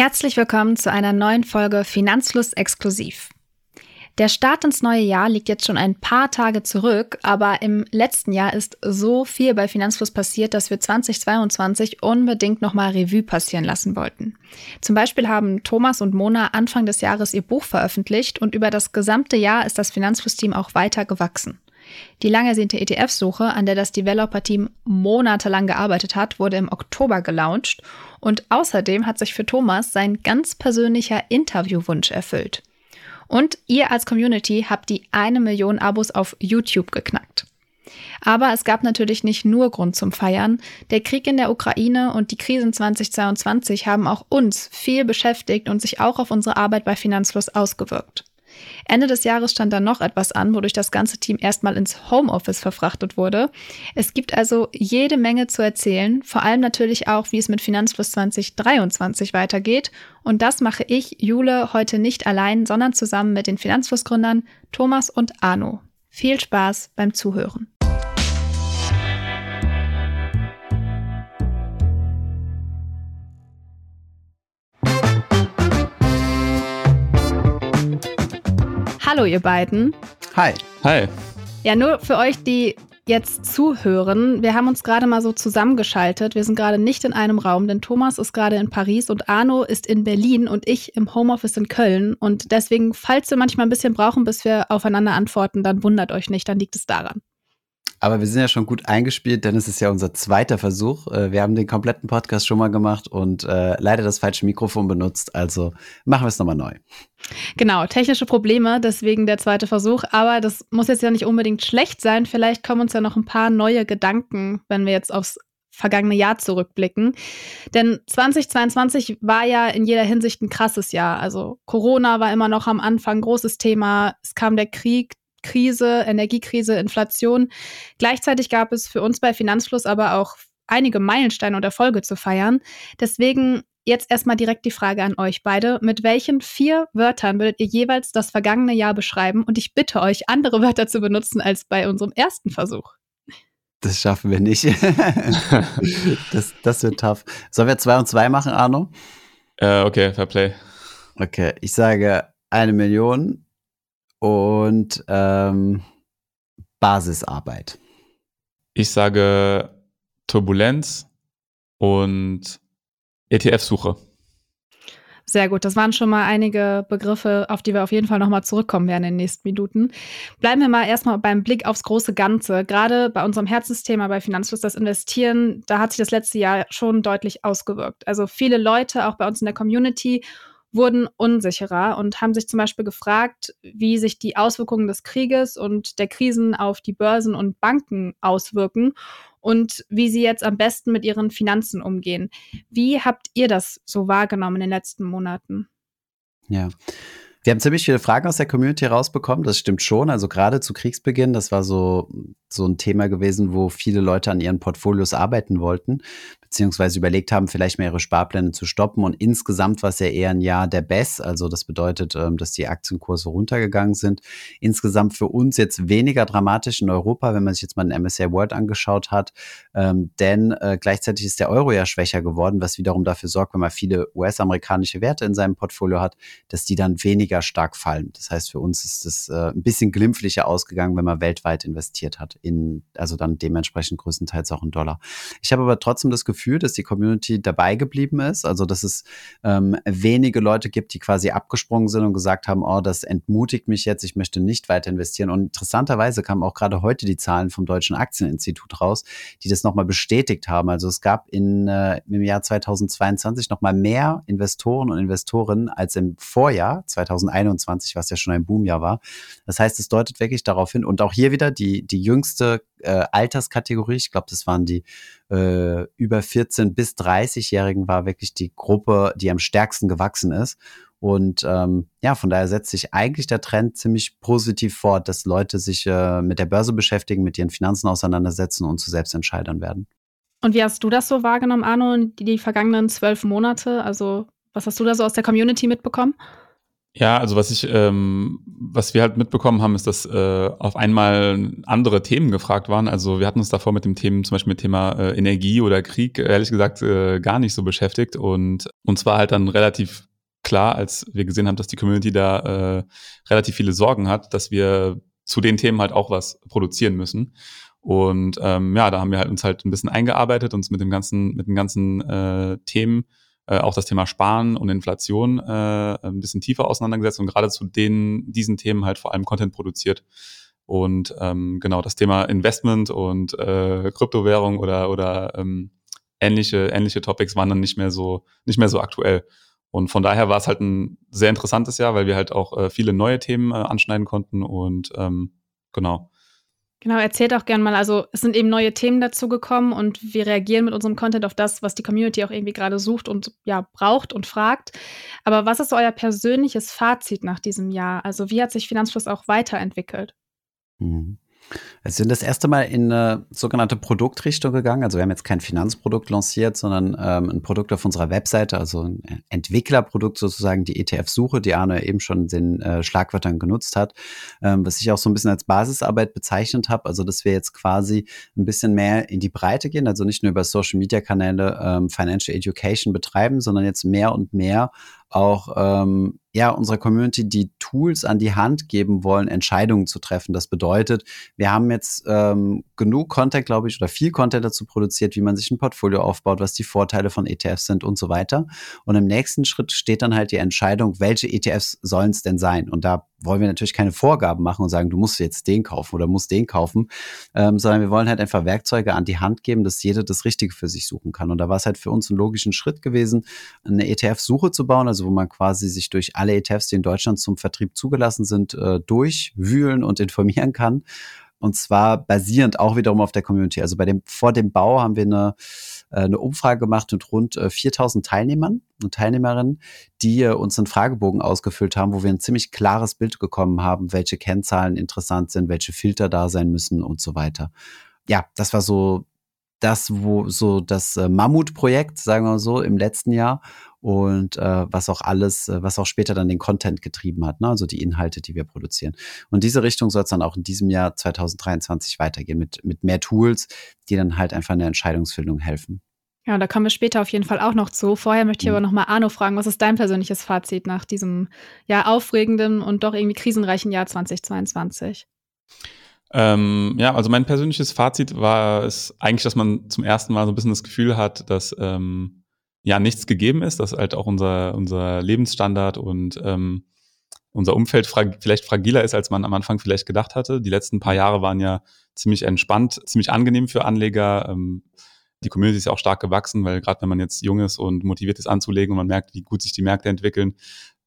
Herzlich willkommen zu einer neuen Folge Finanzlust exklusiv. Der Start ins neue Jahr liegt jetzt schon ein paar Tage zurück, aber im letzten Jahr ist so viel bei Finanzfluss passiert, dass wir 2022 unbedingt nochmal Revue passieren lassen wollten. Zum Beispiel haben Thomas und Mona Anfang des Jahres ihr Buch veröffentlicht und über das gesamte Jahr ist das Finanzfluss-Team auch weiter gewachsen. Die lang ersehnte ETF-Suche, an der das Developer-Team monatelang gearbeitet hat, wurde im Oktober gelauncht und außerdem hat sich für Thomas sein ganz persönlicher Interviewwunsch erfüllt. Und ihr als Community habt die eine Million Abos auf YouTube geknackt. Aber es gab natürlich nicht nur Grund zum Feiern. Der Krieg in der Ukraine und die Krisen 2022 haben auch uns viel beschäftigt und sich auch auf unsere Arbeit bei Finanzfluss ausgewirkt. Ende des Jahres stand dann noch etwas an, wodurch das ganze Team erstmal ins Homeoffice verfrachtet wurde. Es gibt also jede Menge zu erzählen, vor allem natürlich auch, wie es mit Finanzfluss 2023 weitergeht. Und das mache ich, Jule, heute nicht allein, sondern zusammen mit den Finanzflussgründern Thomas und Arno. Viel Spaß beim Zuhören. Hallo, ihr beiden. Hi. Hi. Ja, nur für euch, die jetzt zuhören. Wir haben uns gerade mal so zusammengeschaltet. Wir sind gerade nicht in einem Raum, denn Thomas ist gerade in Paris und Arno ist in Berlin und ich im Homeoffice in Köln. Und deswegen, falls wir manchmal ein bisschen brauchen, bis wir aufeinander antworten, dann wundert euch nicht, dann liegt es daran. Aber wir sind ja schon gut eingespielt, denn es ist ja unser zweiter Versuch. Äh, wir haben den kompletten Podcast schon mal gemacht und äh, leider das falsche Mikrofon benutzt. Also machen wir es nochmal neu. Genau, technische Probleme, deswegen der zweite Versuch. Aber das muss jetzt ja nicht unbedingt schlecht sein. Vielleicht kommen uns ja noch ein paar neue Gedanken, wenn wir jetzt aufs vergangene Jahr zurückblicken. Denn 2022 war ja in jeder Hinsicht ein krasses Jahr. Also Corona war immer noch am Anfang großes Thema. Es kam der Krieg, Krise, Energiekrise, Inflation. Gleichzeitig gab es für uns bei Finanzfluss aber auch einige Meilensteine und Erfolge zu feiern. Deswegen jetzt erstmal direkt die Frage an euch beide. Mit welchen vier Wörtern würdet ihr jeweils das vergangene Jahr beschreiben? Und ich bitte euch, andere Wörter zu benutzen als bei unserem ersten Versuch. Das schaffen wir nicht. das, das wird tough. Sollen wir zwei und zwei machen, Arno? Äh, okay, Fair Play. Okay, ich sage eine Million und ähm, Basisarbeit. Ich sage Turbulenz und ETF-Suche. Sehr gut, das waren schon mal einige Begriffe, auf die wir auf jeden Fall nochmal zurückkommen werden in den nächsten Minuten. Bleiben wir mal erstmal beim Blick aufs große Ganze. Gerade bei unserem Herzensthema bei Finanzfluss, das Investieren, da hat sich das letzte Jahr schon deutlich ausgewirkt. Also viele Leute, auch bei uns in der Community, wurden unsicherer und haben sich zum Beispiel gefragt, wie sich die Auswirkungen des Krieges und der Krisen auf die Börsen und Banken auswirken und wie sie jetzt am besten mit ihren Finanzen umgehen. Wie habt ihr das so wahrgenommen in den letzten Monaten? Ja. Wir haben ziemlich viele Fragen aus der Community rausbekommen, das stimmt schon. Also gerade zu Kriegsbeginn, das war so, so ein Thema gewesen, wo viele Leute an ihren Portfolios arbeiten wollten beziehungsweise überlegt haben, vielleicht mal ihre Sparpläne zu stoppen. Und insgesamt war es ja eher ein Jahr der Bess. Also das bedeutet, ähm, dass die Aktienkurse runtergegangen sind. Insgesamt für uns jetzt weniger dramatisch in Europa, wenn man sich jetzt mal den MSCI World angeschaut hat. Ähm, denn äh, gleichzeitig ist der Euro ja schwächer geworden, was wiederum dafür sorgt, wenn man viele US-amerikanische Werte in seinem Portfolio hat, dass die dann weniger stark fallen. Das heißt, für uns ist es äh, ein bisschen glimpflicher ausgegangen, wenn man weltweit investiert hat. In, also dann dementsprechend größtenteils auch in Dollar. Ich habe aber trotzdem das Gefühl, Gefühl, dass die Community dabei geblieben ist. Also, dass es ähm, wenige Leute gibt, die quasi abgesprungen sind und gesagt haben, oh, das entmutigt mich jetzt, ich möchte nicht weiter investieren. Und interessanterweise kamen auch gerade heute die Zahlen vom Deutschen Aktieninstitut raus, die das nochmal bestätigt haben. Also es gab in, äh, im Jahr 2022 nochmal mehr Investoren und Investorinnen als im Vorjahr 2021, was ja schon ein Boomjahr war. Das heißt, es deutet wirklich darauf hin. Und auch hier wieder die, die jüngste äh, Alterskategorie, ich glaube, das waren die äh, über 14 bis 30-Jährigen, war wirklich die Gruppe, die am stärksten gewachsen ist. Und ähm, ja, von daher setzt sich eigentlich der Trend ziemlich positiv fort, dass Leute sich äh, mit der Börse beschäftigen, mit ihren Finanzen auseinandersetzen und zu Selbstentscheidern werden. Und wie hast du das so wahrgenommen, Arno, die, die vergangenen zwölf Monate? Also, was hast du da so aus der Community mitbekommen? Ja, also was ich, ähm, was wir halt mitbekommen haben, ist, dass äh, auf einmal andere Themen gefragt waren. Also wir hatten uns davor mit dem Thema, zum Beispiel mit Thema äh, Energie oder Krieg, ehrlich gesagt, äh, gar nicht so beschäftigt. Und uns war halt dann relativ klar, als wir gesehen haben, dass die Community da äh, relativ viele Sorgen hat, dass wir zu den Themen halt auch was produzieren müssen. Und ähm, ja, da haben wir halt uns halt ein bisschen eingearbeitet, uns mit dem ganzen, mit den ganzen äh, Themen äh, auch das Thema Sparen und Inflation äh, ein bisschen tiefer auseinandergesetzt und gerade zu den, diesen Themen halt vor allem Content produziert. Und ähm, genau, das Thema Investment und äh, Kryptowährung oder, oder ähm, ähnliche, ähnliche Topics waren dann nicht mehr so, nicht mehr so aktuell. Und von daher war es halt ein sehr interessantes Jahr, weil wir halt auch äh, viele neue Themen äh, anschneiden konnten und ähm, genau. Genau, erzählt auch gerne mal. Also es sind eben neue Themen dazu gekommen und wir reagieren mit unserem Content auf das, was die Community auch irgendwie gerade sucht und ja braucht und fragt. Aber was ist euer persönliches Fazit nach diesem Jahr? Also wie hat sich Finanzfluss auch weiterentwickelt? Mhm. Wir sind das erste Mal in eine sogenannte Produktrichtung gegangen. Also wir haben jetzt kein Finanzprodukt lanciert, sondern ähm, ein Produkt auf unserer Webseite, also ein Entwicklerprodukt sozusagen, die ETF-Suche, die Arne eben schon den äh, Schlagwörtern genutzt hat, ähm, was ich auch so ein bisschen als Basisarbeit bezeichnet habe. Also dass wir jetzt quasi ein bisschen mehr in die Breite gehen, also nicht nur über Social-Media-Kanäle ähm, Financial Education betreiben, sondern jetzt mehr und mehr auch ähm, ja unserer Community die Tools an die Hand geben wollen, Entscheidungen zu treffen. Das bedeutet, wir haben jetzt ähm, genug Content, glaube ich, oder viel Content dazu produziert, wie man sich ein Portfolio aufbaut, was die Vorteile von ETFs sind und so weiter. Und im nächsten Schritt steht dann halt die Entscheidung, welche ETFs sollen es denn sein? Und da wollen wir natürlich keine Vorgaben machen und sagen, du musst jetzt den kaufen oder musst den kaufen, ähm, sondern wir wollen halt einfach Werkzeuge an die Hand geben, dass jeder das Richtige für sich suchen kann. Und da war es halt für uns ein logischen Schritt gewesen, eine ETF-Suche zu bauen, also wo man quasi sich durch alle ETFs, die in Deutschland zum Vertrieb zugelassen sind, äh, durchwühlen und informieren kann. Und zwar basierend auch wiederum auf der Community. Also bei dem, vor dem Bau haben wir eine, eine Umfrage gemacht mit rund 4000 äh, Teilnehmern und Teilnehmerinnen, die äh, uns einen Fragebogen ausgefüllt haben, wo wir ein ziemlich klares Bild bekommen haben, welche Kennzahlen interessant sind, welche Filter da sein müssen und so weiter. Ja, das war so das, wo so das Mammutprojekt, sagen wir mal so, im letzten Jahr und äh, was auch alles, äh, was auch später dann den Content getrieben hat, ne? also die Inhalte, die wir produzieren. Und diese Richtung soll es dann auch in diesem Jahr 2023 weitergehen mit, mit mehr Tools, die dann halt einfach in der Entscheidungsfindung helfen. Ja, da kommen wir später auf jeden Fall auch noch zu. Vorher möchte ich mhm. aber noch mal Arno fragen, was ist dein persönliches Fazit nach diesem ja aufregenden und doch irgendwie krisenreichen Jahr 2022? Ähm, ja, also mein persönliches Fazit war es eigentlich, dass man zum ersten Mal so ein bisschen das Gefühl hat, dass ähm, ja nichts gegeben ist, dass halt auch unser, unser Lebensstandard und ähm, unser Umfeld frag vielleicht fragiler ist, als man am Anfang vielleicht gedacht hatte. Die letzten paar Jahre waren ja ziemlich entspannt, ziemlich angenehm für Anleger. Ähm, die Community ist ja auch stark gewachsen, weil gerade wenn man jetzt jung ist und motiviert ist anzulegen und man merkt, wie gut sich die Märkte entwickeln,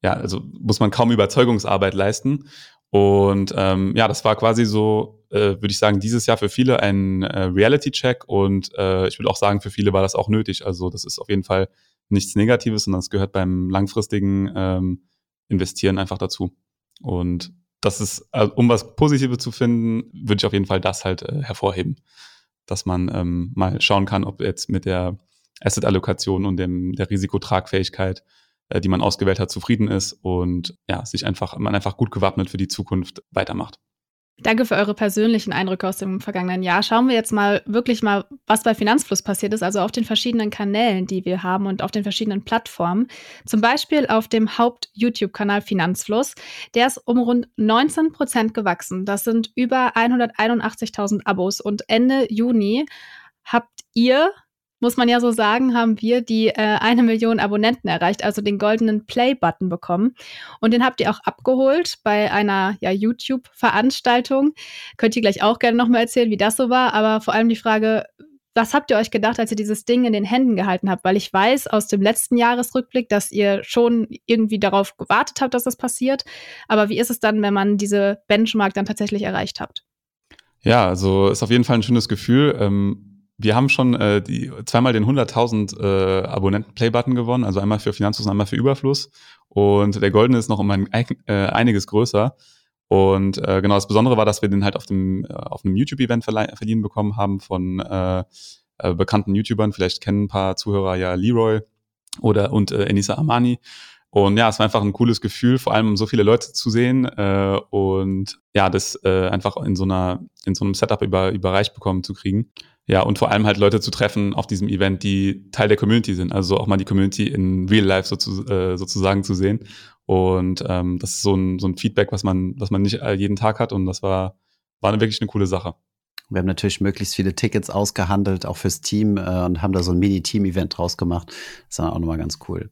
ja, also muss man kaum Überzeugungsarbeit leisten. Und ähm, ja, das war quasi so, äh, würde ich sagen, dieses Jahr für viele ein äh, Reality-Check und äh, ich würde auch sagen, für viele war das auch nötig. Also das ist auf jeden Fall nichts Negatives, sondern es gehört beim langfristigen ähm, Investieren einfach dazu. Und das ist, also, um was Positives zu finden, würde ich auf jeden Fall das halt äh, hervorheben, dass man ähm, mal schauen kann, ob jetzt mit der Asset-Allokation und dem, der Risikotragfähigkeit äh, die man ausgewählt hat, zufrieden ist und ja, sich einfach, man einfach gut gewappnet für die Zukunft weitermacht. Danke für eure persönlichen Eindrücke aus dem vergangenen Jahr. Schauen wir jetzt mal wirklich mal, was bei Finanzfluss passiert ist, also auf den verschiedenen Kanälen, die wir haben und auf den verschiedenen Plattformen. Zum Beispiel auf dem Haupt-YouTube-Kanal Finanzfluss. Der ist um rund 19 Prozent gewachsen. Das sind über 181.000 Abos und Ende Juni habt ihr muss man ja so sagen, haben wir die äh, eine Million Abonnenten erreicht, also den goldenen Play-Button bekommen. Und den habt ihr auch abgeholt bei einer ja, YouTube-Veranstaltung. Könnt ihr gleich auch gerne nochmal erzählen, wie das so war. Aber vor allem die Frage, was habt ihr euch gedacht, als ihr dieses Ding in den Händen gehalten habt? Weil ich weiß aus dem letzten Jahresrückblick, dass ihr schon irgendwie darauf gewartet habt, dass das passiert. Aber wie ist es dann, wenn man diese Benchmark dann tatsächlich erreicht habt? Ja, also ist auf jeden Fall ein schönes Gefühl. Ähm wir haben schon äh, die, zweimal den 100.000 äh, Abonnenten-Play-Button gewonnen, also einmal für Finanzfluss und einmal für Überfluss. Und der Goldene ist noch um ein, äh, einiges größer. Und äh, genau, das Besondere war, dass wir den halt auf dem äh, auf einem YouTube-Event verliehen bekommen haben von äh, äh, bekannten YouTubern. Vielleicht kennen ein paar Zuhörer ja Leroy oder und äh, Enisa Amani. Und ja, es war einfach ein cooles Gefühl, vor allem so viele Leute zu sehen äh, und ja, das äh, einfach in so einer, in so einem Setup über, überreicht bekommen zu kriegen. Ja, und vor allem halt Leute zu treffen auf diesem Event, die Teil der Community sind. Also auch mal die Community in Real Life sozu äh, sozusagen zu sehen. Und ähm, das ist so ein, so ein Feedback, was man, was man nicht jeden Tag hat. Und das war, war wirklich eine coole Sache. Wir haben natürlich möglichst viele Tickets ausgehandelt, auch fürs Team, äh, und haben da so ein Mini-Team-Event draus gemacht. Das war auch nochmal ganz cool.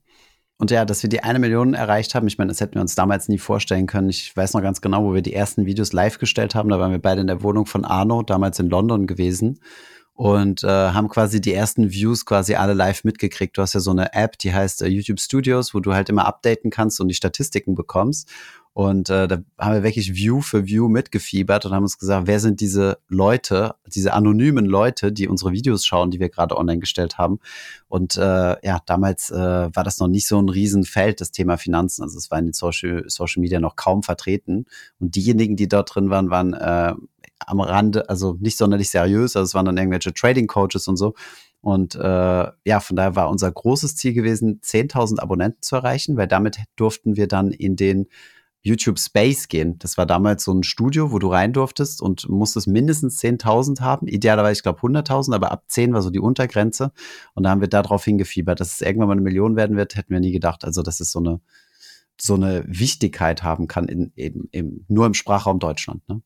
Und ja, dass wir die eine Million erreicht haben, ich meine, das hätten wir uns damals nie vorstellen können. Ich weiß noch ganz genau, wo wir die ersten Videos live gestellt haben. Da waren wir beide in der Wohnung von Arno, damals in London gewesen und äh, haben quasi die ersten Views quasi alle live mitgekriegt. Du hast ja so eine App, die heißt äh, YouTube Studios, wo du halt immer updaten kannst und die Statistiken bekommst. Und äh, da haben wir wirklich View für View mitgefiebert und haben uns gesagt, wer sind diese Leute, diese anonymen Leute, die unsere Videos schauen, die wir gerade online gestellt haben. Und äh, ja, damals äh, war das noch nicht so ein Riesenfeld, das Thema Finanzen. Also es war in den Social, Social Media noch kaum vertreten. Und diejenigen, die dort drin waren, waren äh, am Rande, also nicht sonderlich seriös. Also es waren dann irgendwelche Trading Coaches und so. Und äh, ja, von daher war unser großes Ziel gewesen, 10.000 Abonnenten zu erreichen, weil damit durften wir dann in den YouTube Space gehen. Das war damals so ein Studio, wo du rein durftest und musstest mindestens 10.000 haben. Idealerweise, ich glaube, 100.000, aber ab 10 war so die Untergrenze. Und da haben wir darauf hingefiebert. Dass es irgendwann mal eine Million werden wird, hätten wir nie gedacht. Also, dass es so eine, so eine Wichtigkeit haben kann, in, in, in, nur im Sprachraum Deutschland. Ne?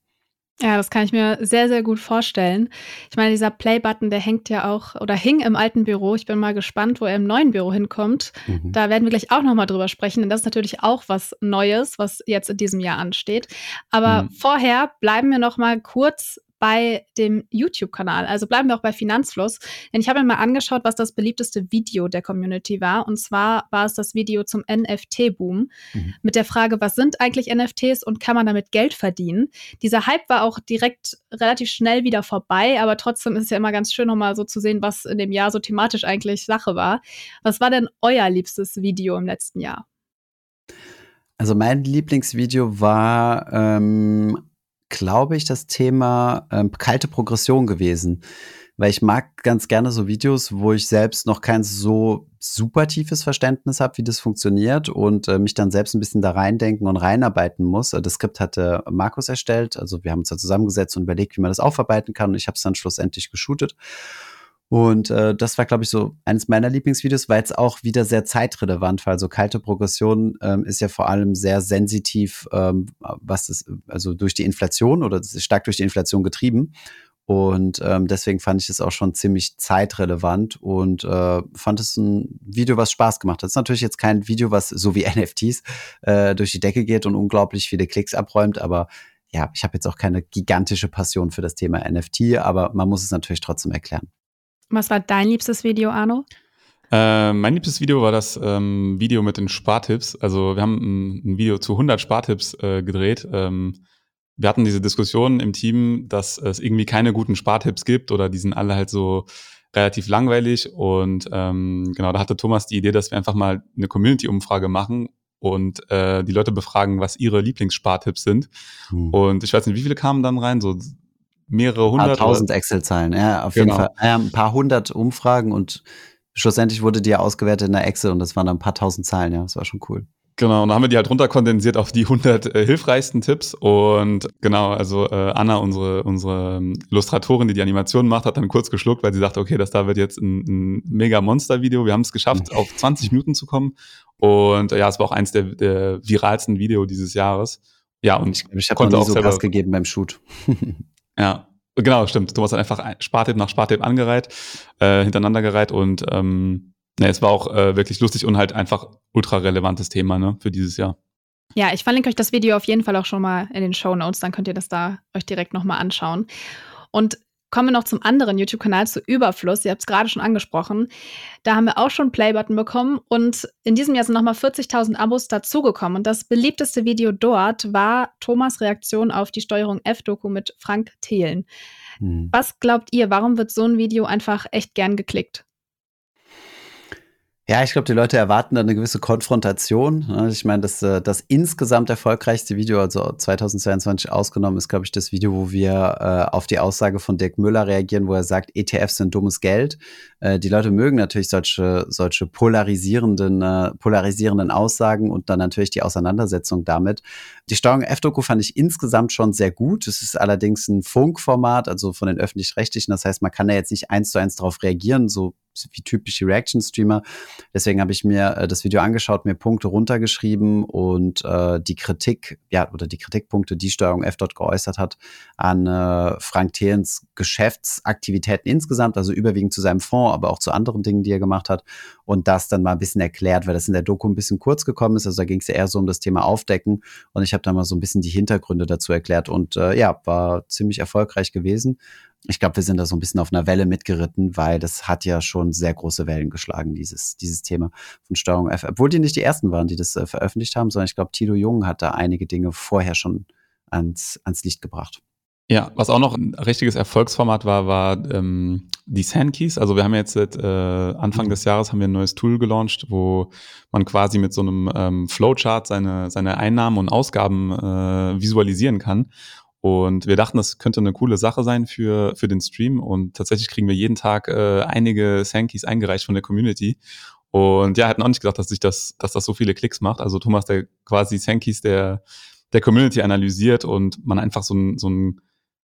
Ja, das kann ich mir sehr, sehr gut vorstellen. Ich meine, dieser Play-Button, der hängt ja auch oder hing im alten Büro. Ich bin mal gespannt, wo er im neuen Büro hinkommt. Mhm. Da werden wir gleich auch nochmal drüber sprechen, denn das ist natürlich auch was Neues, was jetzt in diesem Jahr ansteht. Aber mhm. vorher bleiben wir nochmal kurz bei dem YouTube-Kanal. Also bleiben wir auch bei Finanzfluss. Denn ich habe mir mal angeschaut, was das beliebteste Video der Community war. Und zwar war es das Video zum NFT-Boom mhm. mit der Frage, was sind eigentlich NFTs und kann man damit Geld verdienen? Dieser Hype war auch direkt relativ schnell wieder vorbei, aber trotzdem ist es ja immer ganz schön, nochmal so zu sehen, was in dem Jahr so thematisch eigentlich Sache war. Was war denn euer liebstes Video im letzten Jahr? Also mein Lieblingsvideo war ähm, glaube ich, das Thema ähm, kalte Progression gewesen. Weil ich mag ganz gerne so Videos, wo ich selbst noch kein so super tiefes Verständnis habe, wie das funktioniert und äh, mich dann selbst ein bisschen da reindenken und reinarbeiten muss. Das Skript hatte Markus erstellt. Also wir haben uns da zusammengesetzt und überlegt, wie man das aufarbeiten kann. Und ich habe es dann schlussendlich geshootet. Und äh, das war, glaube ich, so eines meiner Lieblingsvideos, weil es auch wieder sehr zeitrelevant war. Also kalte Progression ähm, ist ja vor allem sehr sensitiv, ähm, was ist, also durch die Inflation oder stark durch die Inflation getrieben. Und ähm, deswegen fand ich es auch schon ziemlich zeitrelevant und äh, fand es ein Video, was Spaß gemacht hat. Das ist natürlich jetzt kein Video, was so wie NFTs äh, durch die Decke geht und unglaublich viele Klicks abräumt, aber ja, ich habe jetzt auch keine gigantische Passion für das Thema NFT, aber man muss es natürlich trotzdem erklären. Was war dein liebstes Video, Arno? Äh, mein liebstes Video war das ähm, Video mit den Spartipps. Also wir haben ein, ein Video zu 100 Spartipps äh, gedreht. Ähm, wir hatten diese Diskussion im Team, dass es irgendwie keine guten Spartipps gibt oder die sind alle halt so relativ langweilig. Und ähm, genau, da hatte Thomas die Idee, dass wir einfach mal eine Community-Umfrage machen und äh, die Leute befragen, was ihre Lieblingsspartipps sind. Hm. Und ich weiß nicht, wie viele kamen dann rein? So mehrere hundert. tausend Excel-Zeilen, ja, auf genau. jeden Fall. Ja, ein paar hundert Umfragen und schlussendlich wurde die ja ausgewertet in der Excel und das waren dann ein paar tausend Zahlen, ja, das war schon cool. Genau, und dann haben wir die halt runterkondensiert auf die 100 äh, hilfreichsten Tipps. Und genau, also äh, Anna, unsere, unsere Illustratorin, die die Animation macht, hat dann kurz geschluckt, weil sie sagte, okay, das da wird jetzt ein, ein mega Monster-Video. Wir haben es geschafft, auf 20 Minuten zu kommen. Und äh, ja, es war auch eins der, der viralsten Video dieses Jahres. Ja, und ich, ich habe noch nie so Gas gegeben beim Shoot. Ja, genau, stimmt. Thomas hat einfach Spartipp nach Spartipp angereiht, äh, hintereinander gereiht und ähm, ne, es war auch äh, wirklich lustig und halt einfach ultra relevantes Thema ne, für dieses Jahr. Ja, ich verlinke euch das Video auf jeden Fall auch schon mal in den Show Notes, dann könnt ihr das da euch direkt nochmal anschauen. Und Kommen wir noch zum anderen YouTube-Kanal, zu Überfluss. Ihr habt es gerade schon angesprochen. Da haben wir auch schon Playbutton bekommen und in diesem Jahr sind nochmal 40.000 Abos dazugekommen. Und das beliebteste Video dort war Thomas Reaktion auf die Steuerung F-Doku mit Frank Thelen. Hm. Was glaubt ihr, warum wird so ein Video einfach echt gern geklickt? Ja, ich glaube, die Leute erwarten dann eine gewisse Konfrontation. Ne? Ich meine, das, äh, das insgesamt erfolgreichste Video, also 2022 ausgenommen, ist, glaube ich, das Video, wo wir äh, auf die Aussage von Dirk Müller reagieren, wo er sagt, ETFs sind dummes Geld. Äh, die Leute mögen natürlich solche, solche polarisierenden, äh, polarisierenden Aussagen und dann natürlich die Auseinandersetzung damit. Die Steuerung F-Doku fand ich insgesamt schon sehr gut. Es ist allerdings ein Funkformat, also von den öffentlich-rechtlichen. Das heißt, man kann da jetzt nicht eins zu eins darauf reagieren, so wie typische Reaction-Streamer. Deswegen habe ich mir äh, das Video angeschaut, mir Punkte runtergeschrieben und äh, die Kritik, ja, oder die Kritikpunkte, die Steuerung F dort geäußert hat, an äh, Frank Thelens Geschäftsaktivitäten insgesamt, also überwiegend zu seinem Fonds, aber auch zu anderen Dingen, die er gemacht hat. Und das dann mal ein bisschen erklärt, weil das in der Doku ein bisschen kurz gekommen ist. Also da ging es ja eher so um das Thema Aufdecken. Und ich habe dann mal so ein bisschen die Hintergründe dazu erklärt und äh, ja, war ziemlich erfolgreich gewesen ich glaube, wir sind da so ein bisschen auf einer Welle mitgeritten, weil das hat ja schon sehr große Wellen geschlagen, dieses, dieses Thema von Steuerung F. Obwohl die nicht die ersten waren, die das äh, veröffentlicht haben, sondern ich glaube, Tilo Jung hat da einige Dinge vorher schon ans, ans Licht gebracht. Ja, was auch noch ein richtiges Erfolgsformat war, war ähm, die Sandkeys. Also wir haben jetzt seit äh, Anfang des Jahres haben wir ein neues Tool gelauncht, wo man quasi mit so einem ähm, Flowchart seine, seine Einnahmen und Ausgaben äh, visualisieren kann. Und wir dachten, das könnte eine coole Sache sein für, für den Stream. Und tatsächlich kriegen wir jeden Tag äh, einige Sankeys eingereicht von der Community. Und ja, hatten auch nicht gedacht, dass sich das, dass das so viele Klicks macht. Also Thomas, der quasi Sankeys der, der Community analysiert und man einfach so ein, so ein,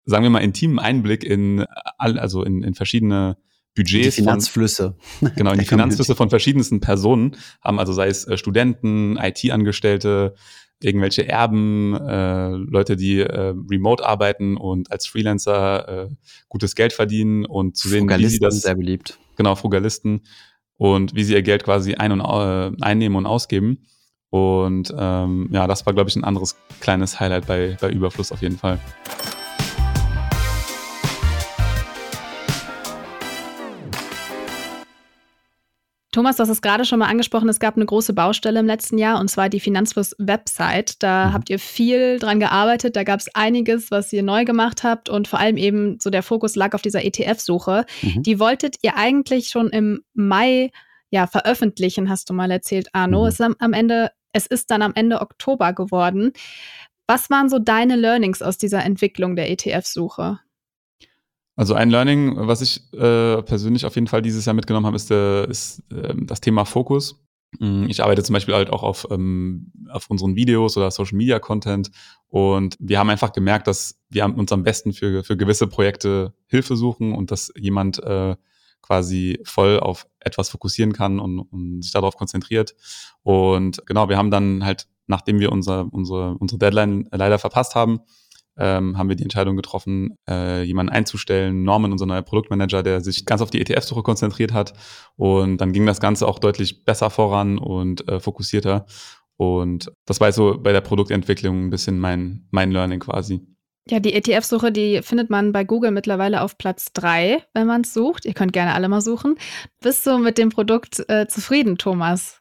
sagen wir mal, intimen Einblick in all, also in, in verschiedene Budgets. Die Finanzflüsse. Von, genau, in die Finanzflüsse von verschiedensten Personen haben, also sei es äh, Studenten, IT-Angestellte, irgendwelche Erben, äh, Leute, die äh, remote arbeiten und als Freelancer äh, gutes Geld verdienen und zu sehen, wie sie das sehr beliebt. Genau, Frugalisten und wie sie ihr Geld quasi ein und äh, einnehmen und ausgeben. Und ähm, ja, das war, glaube ich, ein anderes kleines Highlight bei, bei Überfluss auf jeden Fall. Thomas, du hast es gerade schon mal angesprochen, es gab eine große Baustelle im letzten Jahr und zwar die Finanzfluss-Website. Da mhm. habt ihr viel dran gearbeitet, da gab es einiges, was ihr neu gemacht habt und vor allem eben so der Fokus lag auf dieser ETF-Suche. Mhm. Die wolltet ihr eigentlich schon im Mai ja, veröffentlichen, hast du mal erzählt, Arno. Mhm. Es, ist am Ende, es ist dann am Ende Oktober geworden. Was waren so deine Learnings aus dieser Entwicklung der ETF-Suche? Also ein Learning, was ich äh, persönlich auf jeden Fall dieses Jahr mitgenommen habe, ist, äh, ist äh, das Thema Fokus. Mm, ich arbeite zum Beispiel halt auch auf, ähm, auf unseren Videos oder Social Media Content und wir haben einfach gemerkt, dass wir uns am besten für, für gewisse Projekte Hilfe suchen und dass jemand äh, quasi voll auf etwas fokussieren kann und, und sich darauf konzentriert. Und genau, wir haben dann halt, nachdem wir unser, unsere, unsere Deadline leider verpasst haben, ähm, haben wir die Entscheidung getroffen, äh, jemanden einzustellen, Norman, unser neuer Produktmanager, der sich ganz auf die ETF-Suche konzentriert hat. Und dann ging das Ganze auch deutlich besser voran und äh, fokussierter. Und das war so bei der Produktentwicklung ein bisschen mein, mein Learning quasi. Ja, die ETF-Suche, die findet man bei Google mittlerweile auf Platz 3, wenn man es sucht. Ihr könnt gerne alle mal suchen. Bist du mit dem Produkt äh, zufrieden, Thomas?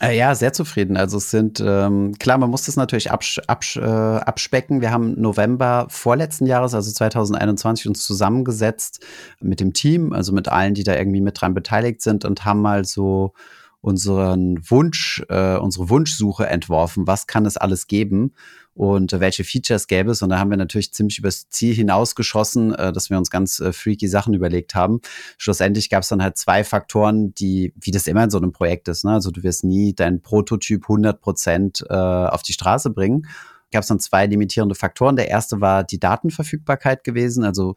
Äh, ja, sehr zufrieden. Also es sind, ähm, klar, man muss das natürlich absch absch äh, abspecken. Wir haben November vorletzten Jahres, also 2021, uns zusammengesetzt mit dem Team, also mit allen, die da irgendwie mit dran beteiligt sind und haben mal so unseren Wunsch, äh, unsere Wunschsuche entworfen. Was kann es alles geben? Und welche Features gäbe es. Und da haben wir natürlich ziemlich übers Ziel hinausgeschossen, äh, dass wir uns ganz äh, freaky Sachen überlegt haben. Schlussendlich gab es dann halt zwei Faktoren, die, wie das immer in so einem Projekt ist, ne? also du wirst nie deinen Prototyp 100 Prozent äh, auf die Straße bringen. Gab es dann zwei limitierende Faktoren. Der erste war die Datenverfügbarkeit gewesen, also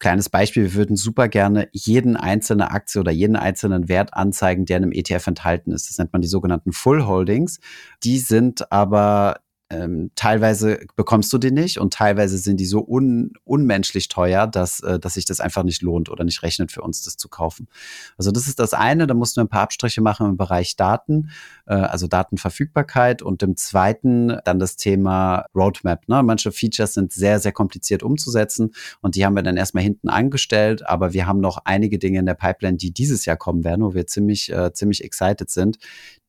Kleines Beispiel, wir würden super gerne jeden einzelne Aktie oder jeden einzelnen Wert anzeigen, der in einem ETF enthalten ist. Das nennt man die sogenannten Full Holdings. Die sind aber ähm, teilweise bekommst du die nicht und teilweise sind die so un unmenschlich teuer, dass, äh, dass sich das einfach nicht lohnt oder nicht rechnet für uns, das zu kaufen. Also das ist das eine, da mussten wir ein paar Abstriche machen im Bereich Daten, äh, also Datenverfügbarkeit und im zweiten dann das Thema Roadmap. Ne? Manche Features sind sehr, sehr kompliziert umzusetzen und die haben wir dann erstmal hinten angestellt, aber wir haben noch einige Dinge in der Pipeline, die dieses Jahr kommen werden, wo wir ziemlich, äh, ziemlich excited sind,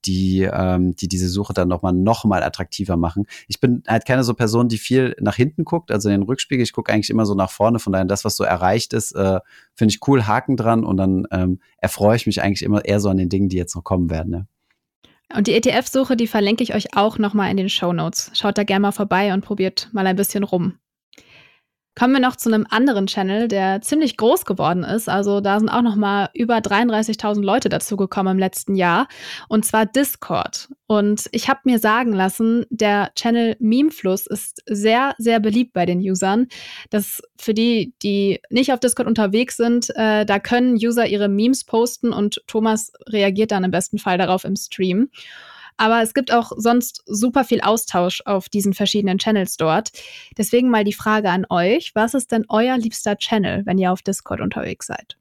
die, ähm, die diese Suche dann nochmal noch mal attraktiver machen. Ich bin halt keine so Person, die viel nach hinten guckt, also in den Rückspiegel. Ich gucke eigentlich immer so nach vorne. Von daher, das, was so erreicht ist, äh, finde ich cool, Haken dran und dann ähm, erfreue ich mich eigentlich immer eher so an den Dingen, die jetzt noch kommen werden. Ne? Und die ETF-Suche, die verlinke ich euch auch nochmal in den Show Notes. Schaut da gerne mal vorbei und probiert mal ein bisschen rum. Kommen wir noch zu einem anderen Channel, der ziemlich groß geworden ist. Also da sind auch noch mal über 33.000 Leute dazugekommen im letzten Jahr. Und zwar Discord. Und ich habe mir sagen lassen, der Channel Memefluss ist sehr, sehr beliebt bei den Usern. Das für die, die nicht auf Discord unterwegs sind, äh, da können User ihre Memes posten und Thomas reagiert dann im besten Fall darauf im Stream. Aber es gibt auch sonst super viel Austausch auf diesen verschiedenen Channels dort. Deswegen mal die Frage an euch, was ist denn euer liebster Channel, wenn ihr auf Discord unterwegs seid?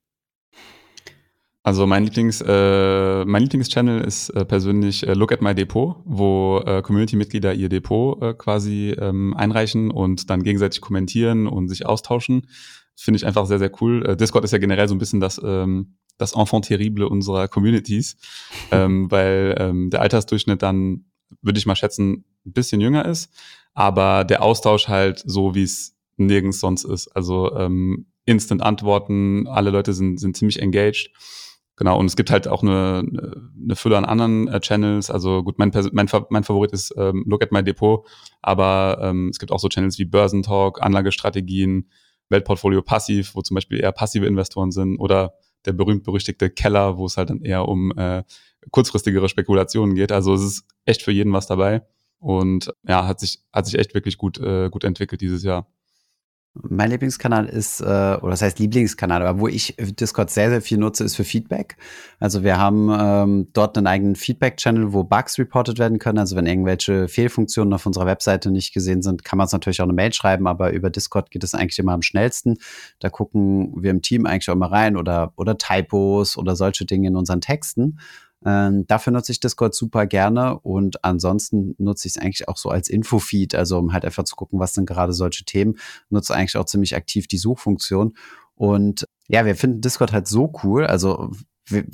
Also mein Lieblings, äh, mein Lieblingschannel ist äh, persönlich äh, Look at My Depot, wo äh, Community-Mitglieder ihr Depot äh, quasi ähm, einreichen und dann gegenseitig kommentieren und sich austauschen. Finde ich einfach sehr, sehr cool. Äh, Discord ist ja generell so ein bisschen das ähm, das Enfant terrible unserer Communities, ähm, weil ähm, der Altersdurchschnitt dann, würde ich mal schätzen, ein bisschen jünger ist, aber der Austausch halt so, wie es nirgends sonst ist. Also ähm, Instant Antworten, alle Leute sind, sind ziemlich engaged. Genau, und es gibt halt auch eine, eine Fülle an anderen äh, Channels. Also gut, mein, mein, mein Favorit ist ähm, Look at My Depot, aber ähm, es gibt auch so Channels wie Börsentalk, Anlagestrategien, Weltportfolio Passiv, wo zum Beispiel eher passive Investoren sind oder der berühmt-berüchtigte Keller, wo es halt dann eher um äh, kurzfristigere Spekulationen geht. Also es ist echt für jeden was dabei. Und ja, hat sich, hat sich echt wirklich gut, äh, gut entwickelt dieses Jahr. Mein Lieblingskanal ist, äh, oder das heißt Lieblingskanal, aber wo ich Discord sehr, sehr viel nutze, ist für Feedback. Also wir haben ähm, dort einen eigenen Feedback-Channel, wo Bugs reported werden können. Also wenn irgendwelche Fehlfunktionen auf unserer Webseite nicht gesehen sind, kann man es natürlich auch eine Mail schreiben, aber über Discord geht es eigentlich immer am schnellsten. Da gucken wir im Team eigentlich auch mal rein oder, oder Typos oder solche Dinge in unseren Texten. Ähm, dafür nutze ich Discord super gerne und ansonsten nutze ich es eigentlich auch so als Infofeed, also um halt einfach zu gucken, was sind gerade solche Themen. Nutze eigentlich auch ziemlich aktiv die Suchfunktion. Und ja, wir finden Discord halt so cool. Also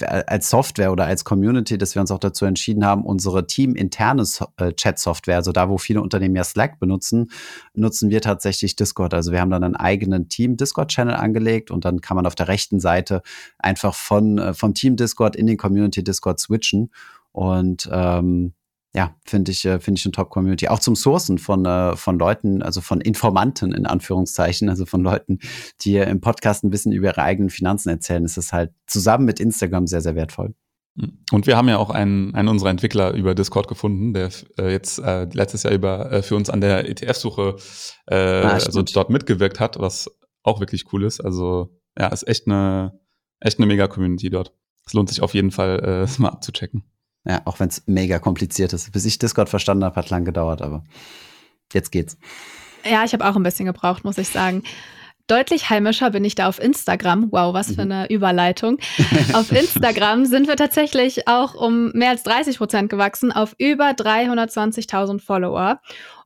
als Software oder als Community, dass wir uns auch dazu entschieden haben, unsere teaminterne äh, Chat-Software, also da, wo viele Unternehmen ja Slack benutzen, nutzen wir tatsächlich Discord. Also wir haben dann einen eigenen Team-Discord-Channel angelegt und dann kann man auf der rechten Seite einfach von, äh, vom Team Discord in den Community Discord switchen. Und ähm, ja, finde ich, äh, finde ich eine Top-Community. Auch zum Sourcen von, äh, von Leuten, also von Informanten in Anführungszeichen, also von Leuten, die im Podcast ein bisschen über ihre eigenen Finanzen erzählen, ist es halt zusammen mit Instagram sehr, sehr wertvoll. Und wir haben ja auch einen, einen unserer Entwickler über Discord gefunden, der äh, jetzt äh, letztes Jahr über äh, für uns an der ETF-Suche äh, ah, also dort mitgewirkt hat, was auch wirklich cool ist. Also ja, ist echt eine echt eine mega Community dort. Es lohnt sich auf jeden Fall, äh, es mal abzuchecken. Ja, auch wenn es mega kompliziert ist. Bis ich Discord verstanden habe, hat lang gedauert, aber jetzt geht's. Ja, ich habe auch ein bisschen gebraucht, muss ich sagen. Deutlich heimischer bin ich da auf Instagram. Wow, was für mhm. eine Überleitung. auf Instagram sind wir tatsächlich auch um mehr als 30 Prozent gewachsen auf über 320.000 Follower.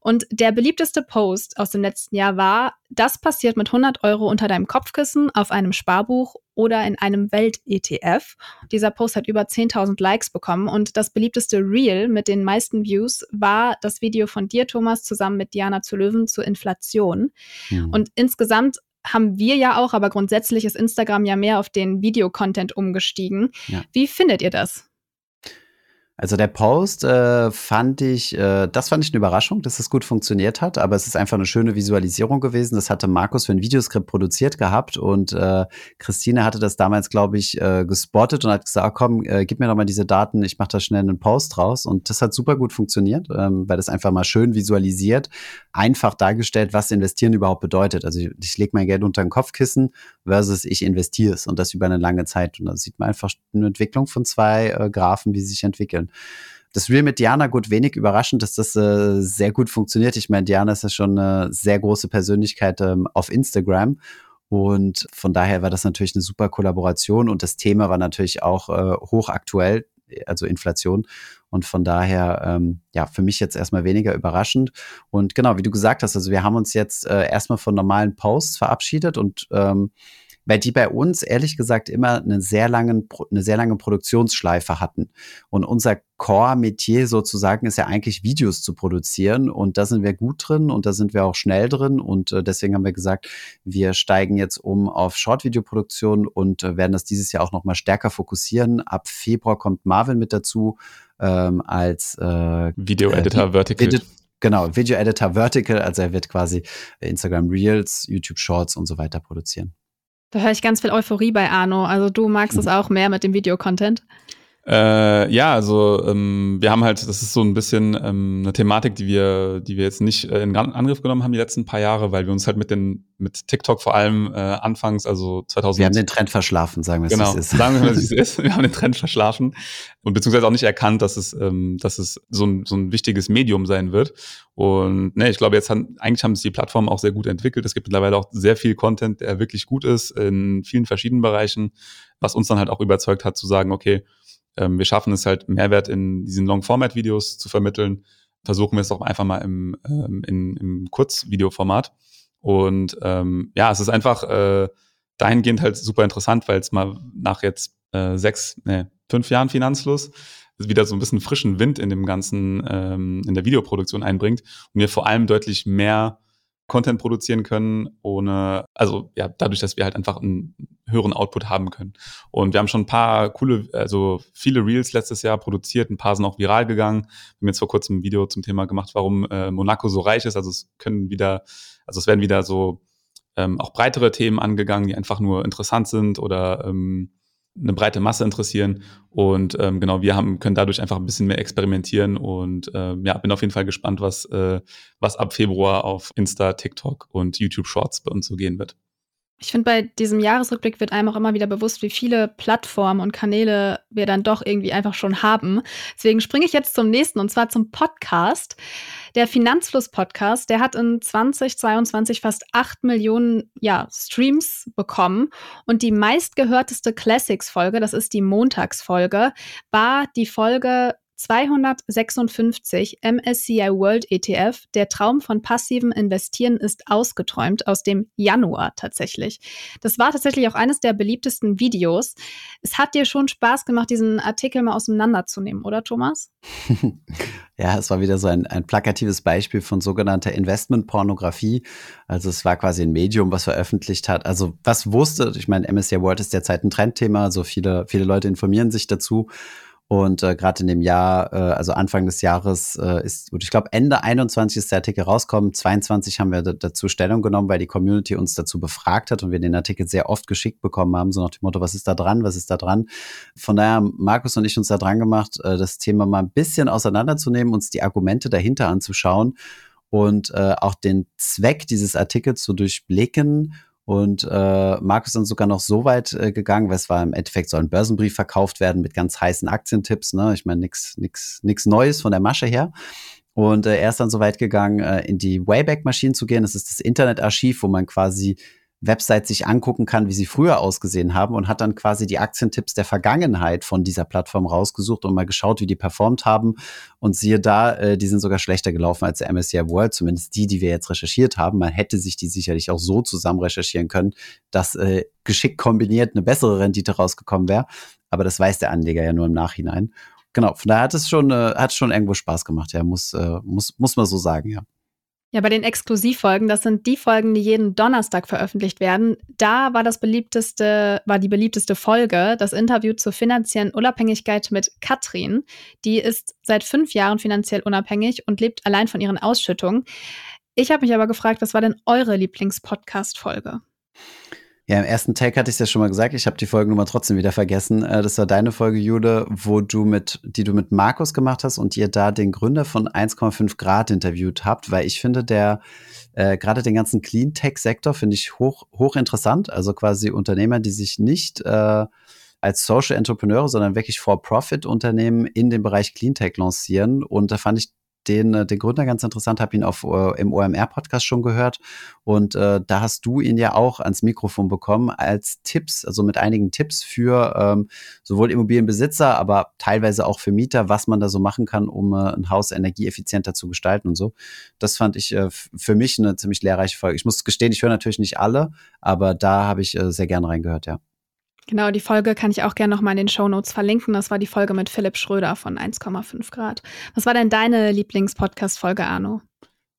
Und der beliebteste Post aus dem letzten Jahr war, das passiert mit 100 Euro unter deinem Kopfkissen auf einem Sparbuch oder in einem Welt-ETF. Dieser Post hat über 10.000 Likes bekommen und das beliebteste Reel mit den meisten Views war das Video von dir, Thomas, zusammen mit Diana zu Löwen zur Inflation. Mhm. Und insgesamt haben wir ja auch, aber grundsätzlich ist Instagram ja mehr auf den Videocontent umgestiegen. Ja. Wie findet ihr das? Also der Post äh, fand ich, äh, das fand ich eine Überraschung, dass es gut funktioniert hat, aber es ist einfach eine schöne Visualisierung gewesen. Das hatte Markus für ein Videoskript produziert gehabt und äh, Christine hatte das damals, glaube ich, äh, gespottet und hat gesagt, ah, komm, äh, gib mir doch mal diese Daten, ich mache da schnell einen Post raus. Und das hat super gut funktioniert, ähm, weil das einfach mal schön visualisiert, einfach dargestellt, was investieren überhaupt bedeutet. Also ich, ich lege mein Geld unter ein Kopfkissen versus ich investiere es und das über eine lange Zeit. Und da sieht man einfach eine Entwicklung von zwei äh, Graphen, wie sie sich entwickeln. Das Real mit Diana, gut, wenig überraschend, dass das äh, sehr gut funktioniert. Ich meine, Diana ist ja schon eine sehr große Persönlichkeit ähm, auf Instagram. Und von daher war das natürlich eine super Kollaboration und das Thema war natürlich auch äh, hochaktuell, also Inflation. Und von daher, ähm, ja, für mich jetzt erstmal weniger überraschend. Und genau, wie du gesagt hast, also wir haben uns jetzt äh, erstmal von normalen Posts verabschiedet und ähm, weil die bei uns ehrlich gesagt immer eine sehr langen, eine sehr lange Produktionsschleife hatten. Und unser Core-Metier sozusagen ist ja eigentlich Videos zu produzieren und da sind wir gut drin und da sind wir auch schnell drin und äh, deswegen haben wir gesagt, wir steigen jetzt um auf Short-Video-Produktion und äh, werden das dieses Jahr auch noch mal stärker fokussieren. Ab Februar kommt Marvin mit dazu ähm, als äh, Video-Editor äh, Vertical. Video Genau, Video Editor Vertical, also er wird quasi Instagram Reels, YouTube Shorts und so weiter produzieren. Da höre ich ganz viel Euphorie bei Arno. Also du magst es auch mehr mit dem Videocontent. Äh, ja, also ähm, wir haben halt, das ist so ein bisschen ähm, eine Thematik, die wir, die wir jetzt nicht äh, in Angriff genommen haben die letzten paar Jahre, weil wir uns halt mit den mit TikTok vor allem äh, anfangs, also 2000. Wir haben den Trend verschlafen, sagen wir es genau, ist. Sagen wir, es ist. Wir haben den Trend verschlafen und beziehungsweise auch nicht erkannt, dass es, ähm, dass es so ein, so ein wichtiges Medium sein wird. Und ne, ich glaube, jetzt haben, eigentlich haben es die Plattformen auch sehr gut entwickelt. Es gibt mittlerweile auch sehr viel Content, der wirklich gut ist in vielen verschiedenen Bereichen, was uns dann halt auch überzeugt hat zu sagen, okay, wir schaffen es halt, Mehrwert in diesen Long-Format-Videos zu vermitteln. Versuchen wir es auch einfach mal im, ähm, in, im Kurzvideoformat. Und ähm, ja, es ist einfach äh, dahingehend halt super interessant, weil es mal nach jetzt äh, sechs, nee, fünf Jahren Finanzfluss wieder so ein bisschen frischen Wind in dem ganzen, ähm, in der Videoproduktion einbringt und wir vor allem deutlich mehr Content produzieren können, ohne, also ja, dadurch, dass wir halt einfach einen höheren Output haben können. Und wir haben schon ein paar coole, also viele Reels letztes Jahr produziert, ein paar sind auch viral gegangen. Wir haben jetzt vor kurzem ein Video zum Thema gemacht, warum äh, Monaco so reich ist. Also es können wieder, also es werden wieder so ähm, auch breitere Themen angegangen, die einfach nur interessant sind oder ähm, eine breite Masse interessieren. Und ähm, genau, wir haben, können dadurch einfach ein bisschen mehr experimentieren und ähm, ja, bin auf jeden Fall gespannt, was, äh, was ab Februar auf Insta, TikTok und YouTube Shorts bei uns so gehen wird. Ich finde, bei diesem Jahresrückblick wird einem auch immer wieder bewusst, wie viele Plattformen und Kanäle wir dann doch irgendwie einfach schon haben. Deswegen springe ich jetzt zum nächsten und zwar zum Podcast. Der Finanzfluss-Podcast, der hat in 2022 fast 8 Millionen ja, Streams bekommen. Und die meistgehörteste Classics-Folge, das ist die Montagsfolge, war die Folge 256 MSCI World ETF. Der Traum von passivem Investieren ist ausgeträumt aus dem Januar tatsächlich. Das war tatsächlich auch eines der beliebtesten Videos. Es hat dir schon Spaß gemacht, diesen Artikel mal auseinanderzunehmen, oder Thomas? ja, es war wieder so ein, ein plakatives Beispiel von sogenannter Investmentpornografie. Also es war quasi ein Medium, was veröffentlicht hat. Also was wusste, ich meine, MSCI World ist derzeit ein Trendthema, so viele, viele Leute informieren sich dazu. Und äh, gerade in dem Jahr, äh, also Anfang des Jahres äh, ist, ich glaube Ende 21 ist der Artikel rauskommen. 22 haben wir dazu Stellung genommen, weil die Community uns dazu befragt hat und wir den Artikel sehr oft geschickt bekommen haben, so nach dem Motto, was ist da dran, was ist da dran. Von daher haben Markus und ich uns da dran gemacht, äh, das Thema mal ein bisschen auseinanderzunehmen, uns die Argumente dahinter anzuschauen und äh, auch den Zweck dieses Artikels zu durchblicken und äh, Markus ist dann sogar noch so weit äh, gegangen, weil es war im Endeffekt so ein Börsenbrief verkauft werden mit ganz heißen Aktientipps. Ne? Ich meine, nix, nix, nix Neues von der Masche her. Und äh, er ist dann so weit gegangen, äh, in die Wayback-Maschine zu gehen. Das ist das Internetarchiv, wo man quasi Website sich angucken kann, wie sie früher ausgesehen haben und hat dann quasi die Aktientipps der Vergangenheit von dieser Plattform rausgesucht und mal geschaut, wie die performt haben. Und siehe da, äh, die sind sogar schlechter gelaufen als der MSCI World, zumindest die, die wir jetzt recherchiert haben. Man hätte sich die sicherlich auch so zusammen recherchieren können, dass äh, geschickt kombiniert eine bessere Rendite rausgekommen wäre. Aber das weiß der Anleger ja nur im Nachhinein. Genau, von daher hat es schon, äh, hat schon irgendwo Spaß gemacht, ja, muss, äh, muss, muss man so sagen, ja. Ja, bei den Exklusivfolgen, das sind die Folgen, die jeden Donnerstag veröffentlicht werden. Da war das beliebteste, war die beliebteste Folge das Interview zur finanziellen Unabhängigkeit mit Katrin. Die ist seit fünf Jahren finanziell unabhängig und lebt allein von ihren Ausschüttungen. Ich habe mich aber gefragt, was war denn eure Lieblings-Podcast-Folge? Ja, im ersten Take hatte ich es ja schon mal gesagt. Ich habe die Folgennummer trotzdem wieder vergessen. Äh, das war deine Folge, Jude, wo du mit, die du mit Markus gemacht hast und ihr da den Gründer von 1,5 Grad interviewt habt, weil ich finde, der äh, gerade den ganzen Clean Tech Sektor finde ich hoch hoch interessant. Also quasi Unternehmer, die sich nicht äh, als Social Entrepreneure, sondern wirklich For-Profit Unternehmen in dem Bereich Clean Tech lancieren. Und da fand ich den, äh, den Gründer ganz interessant, habe ihn auf, äh, im OMR-Podcast schon gehört. Und äh, da hast du ihn ja auch ans Mikrofon bekommen als Tipps, also mit einigen Tipps für ähm, sowohl Immobilienbesitzer, aber teilweise auch für Mieter, was man da so machen kann, um äh, ein Haus energieeffizienter zu gestalten und so. Das fand ich äh, für mich eine ziemlich lehrreiche Folge. Ich muss gestehen, ich höre natürlich nicht alle, aber da habe ich äh, sehr gerne reingehört, ja. Genau, die Folge kann ich auch gerne nochmal in den Show Notes verlinken. Das war die Folge mit Philipp Schröder von 1,5 Grad. Was war denn deine Lieblings-Podcast-Folge, Arno?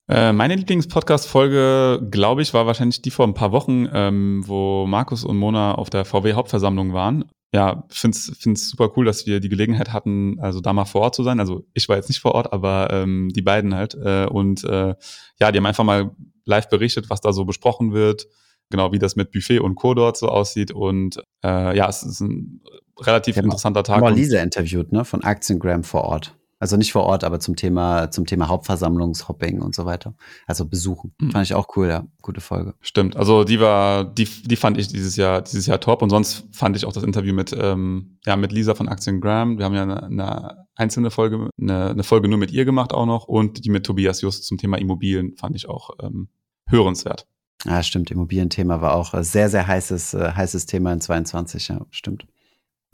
Äh, meine Lieblings-Podcast-Folge, glaube ich, war wahrscheinlich die vor ein paar Wochen, ähm, wo Markus und Mona auf der VW-Hauptversammlung waren. Ja, finde es super cool, dass wir die Gelegenheit hatten, also da mal vor Ort zu sein. Also ich war jetzt nicht vor Ort, aber ähm, die beiden halt. Äh, und äh, ja, die haben einfach mal live berichtet, was da so besprochen wird genau wie das mit Buffet und Co. dort so aussieht. Und äh, ja, es ist ein relativ interessanter Tag. Mal Lisa interviewt, ne, von Aktiengram vor Ort. Also nicht vor Ort, aber zum Thema, zum Thema Hauptversammlungshopping und so weiter. Also besuchen. Mhm. Fand ich auch cool, ja. Gute Folge. Stimmt. Also die war, die, die fand ich dieses Jahr, dieses Jahr top. Und sonst fand ich auch das Interview mit, ähm, ja, mit Lisa von Aktiengram. Wir haben ja eine, eine einzelne Folge, eine, eine Folge nur mit ihr gemacht auch noch. Und die mit Tobias Just zum Thema Immobilien fand ich auch ähm, hörenswert. Ja, stimmt. Immobilienthema war auch sehr, sehr heißes, äh, heißes Thema in 22, ja, stimmt.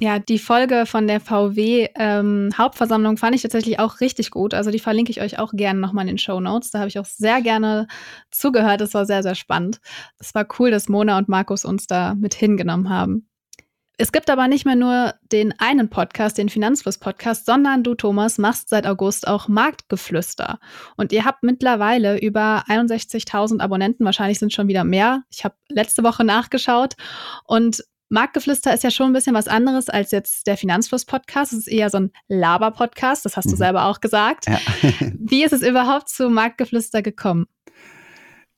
Ja, die Folge von der VW ähm, Hauptversammlung fand ich tatsächlich auch richtig gut. Also die verlinke ich euch auch gerne nochmal in den Show Notes. Da habe ich auch sehr gerne zugehört. Das war sehr, sehr spannend. Es war cool, dass Mona und Markus uns da mit hingenommen haben. Es gibt aber nicht mehr nur den einen Podcast, den Finanzfluss-Podcast, sondern du, Thomas, machst seit August auch Marktgeflüster. Und ihr habt mittlerweile über 61.000 Abonnenten, wahrscheinlich sind schon wieder mehr. Ich habe letzte Woche nachgeschaut. Und Marktgeflüster ist ja schon ein bisschen was anderes als jetzt der Finanzfluss-Podcast. Es ist eher so ein Laber-Podcast, das hast du mhm. selber auch gesagt. Ja. Wie ist es überhaupt zu Marktgeflüster gekommen?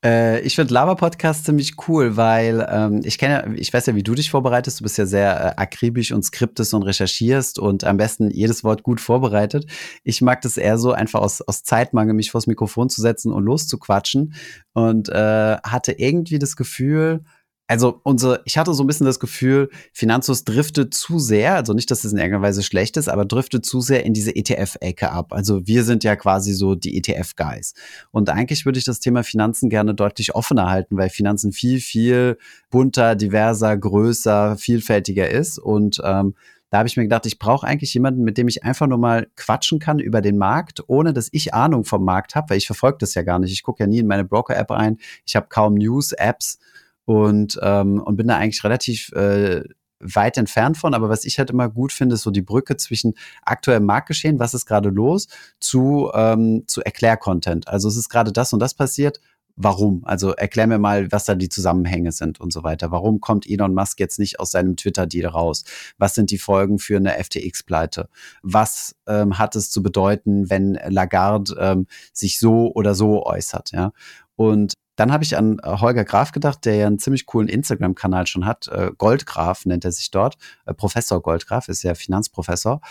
Äh, ich finde Lava-Podcast ziemlich cool, weil ähm, ich kenne, ich weiß ja, wie du dich vorbereitest. Du bist ja sehr äh, akribisch und skriptest und recherchierst und am besten jedes Wort gut vorbereitet. Ich mag das eher so, einfach aus, aus Zeitmangel mich vors Mikrofon zu setzen und loszuquatschen und äh, hatte irgendwie das Gefühl, also unsere, ich hatte so ein bisschen das Gefühl, Finanzus driftet zu sehr, also nicht, dass es in irgendeiner Weise schlecht ist, aber driftet zu sehr in diese ETF-Ecke ab. Also wir sind ja quasi so die ETF-Guys. Und eigentlich würde ich das Thema Finanzen gerne deutlich offener halten, weil Finanzen viel, viel bunter, diverser, größer, vielfältiger ist. Und ähm, da habe ich mir gedacht, ich brauche eigentlich jemanden, mit dem ich einfach nur mal quatschen kann über den Markt, ohne dass ich Ahnung vom Markt habe, weil ich verfolge das ja gar nicht. Ich gucke ja nie in meine Broker-App rein. Ich habe kaum News-Apps und, ähm, und bin da eigentlich relativ äh, weit entfernt von. Aber was ich halt immer gut finde, ist so die Brücke zwischen aktuellem Marktgeschehen, was ist gerade los, zu, ähm, zu Erklärcontent. Also es ist gerade das und das passiert. Warum? Also erklär mir mal, was da die Zusammenhänge sind und so weiter. Warum kommt Elon Musk jetzt nicht aus seinem Twitter-Deal raus? Was sind die Folgen für eine FTX-Pleite? Was ähm, hat es zu bedeuten, wenn Lagarde ähm, sich so oder so äußert? Ja? Und dann habe ich an äh, Holger Graf gedacht, der ja einen ziemlich coolen Instagram-Kanal schon hat. Äh, Goldgraf nennt er sich dort. Äh, Professor Goldgraf ist ja Finanzprofessor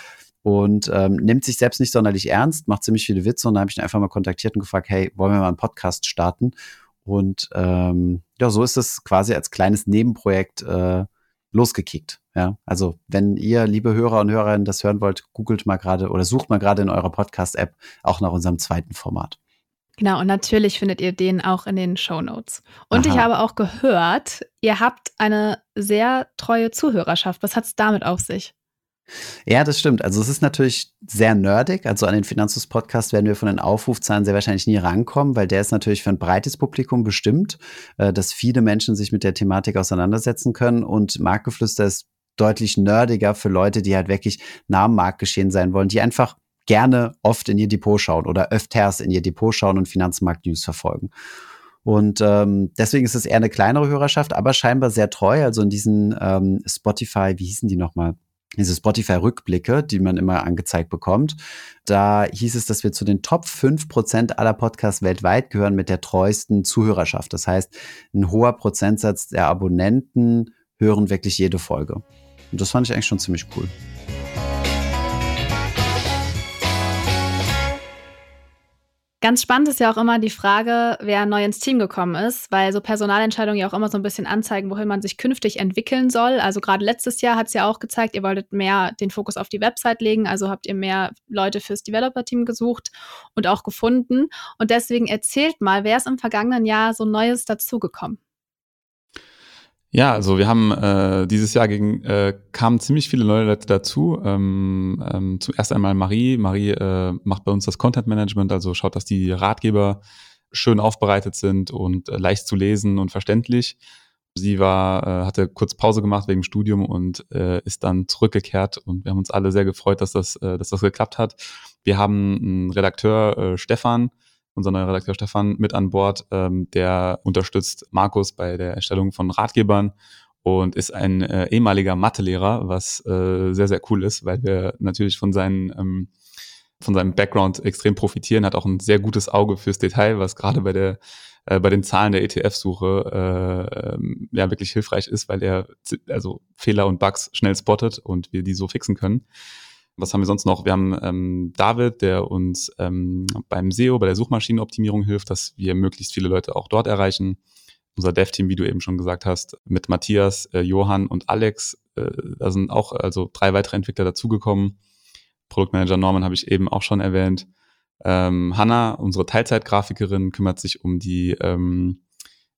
und ähm, nimmt sich selbst nicht sonderlich ernst, macht ziemlich viele Witze und da habe ich ihn einfach mal kontaktiert und gefragt, hey, wollen wir mal einen Podcast starten? Und ähm, ja, so ist es quasi als kleines Nebenprojekt äh, losgekickt. Ja, also wenn ihr, liebe Hörer und Hörerinnen, das hören wollt, googelt mal gerade oder sucht mal gerade in eurer Podcast-App auch nach unserem zweiten Format. Genau, und natürlich findet ihr den auch in den Show Notes. Und Aha. ich habe auch gehört, ihr habt eine sehr treue Zuhörerschaft. Was hat es damit auf sich? Ja, das stimmt. Also es ist natürlich sehr nerdig. Also an den Finanzus-Podcast werden wir von den Aufrufzahlen sehr wahrscheinlich nie rankommen, weil der ist natürlich für ein breites Publikum bestimmt, äh, dass viele Menschen sich mit der Thematik auseinandersetzen können. Und Marktgeflüster ist deutlich nerdiger für Leute, die halt wirklich nah am Marktgeschehen sein wollen, die einfach gerne oft in ihr Depot schauen oder öfters in ihr Depot schauen und Finanzmarkt-News verfolgen. Und ähm, deswegen ist es eher eine kleinere Hörerschaft, aber scheinbar sehr treu. Also in diesen ähm, Spotify, wie hießen die nochmal? Diese Spotify-Rückblicke, die man immer angezeigt bekommt. Da hieß es, dass wir zu den Top 5% aller Podcasts weltweit gehören mit der treuesten Zuhörerschaft. Das heißt, ein hoher Prozentsatz der Abonnenten hören wirklich jede Folge. Und das fand ich eigentlich schon ziemlich cool. Ganz spannend ist ja auch immer die Frage, wer neu ins Team gekommen ist, weil so Personalentscheidungen ja auch immer so ein bisschen anzeigen, wohin man sich künftig entwickeln soll. Also gerade letztes Jahr hat es ja auch gezeigt, ihr wolltet mehr den Fokus auf die Website legen, also habt ihr mehr Leute fürs Developer-Team gesucht und auch gefunden. Und deswegen erzählt mal, wer ist im vergangenen Jahr so Neues dazugekommen? Ja, also wir haben äh, dieses Jahr gegen, äh, kamen ziemlich viele neue Leute dazu. Ähm, ähm, zuerst einmal Marie. Marie äh, macht bei uns das Content Management, also schaut, dass die Ratgeber schön aufbereitet sind und äh, leicht zu lesen und verständlich. Sie war, äh, hatte kurz Pause gemacht wegen Studium und äh, ist dann zurückgekehrt und wir haben uns alle sehr gefreut, dass das, äh, dass das geklappt hat. Wir haben einen Redakteur, äh, Stefan, unser neuer Redakteur Stefan, mit an Bord. Ähm, der unterstützt Markus bei der Erstellung von Ratgebern und ist ein äh, ehemaliger Mathelehrer, was äh, sehr, sehr cool ist, weil wir natürlich von seinen ähm, von seinem Background extrem profitieren, hat auch ein sehr gutes Auge fürs Detail, was gerade bei der äh, bei den Zahlen der ETF-Suche äh, ähm, ja wirklich hilfreich ist, weil er also Fehler und Bugs schnell spottet und wir die so fixen können. Was haben wir sonst noch? Wir haben ähm, David, der uns ähm, beim SEO, bei der Suchmaschinenoptimierung hilft, dass wir möglichst viele Leute auch dort erreichen. Unser Dev-Team, wie du eben schon gesagt hast, mit Matthias, äh, Johann und Alex. Äh, da sind auch also drei weitere Entwickler dazugekommen. Produktmanager Norman habe ich eben auch schon erwähnt. Ähm, Hanna, unsere Teilzeitgrafikerin, kümmert sich um die ähm,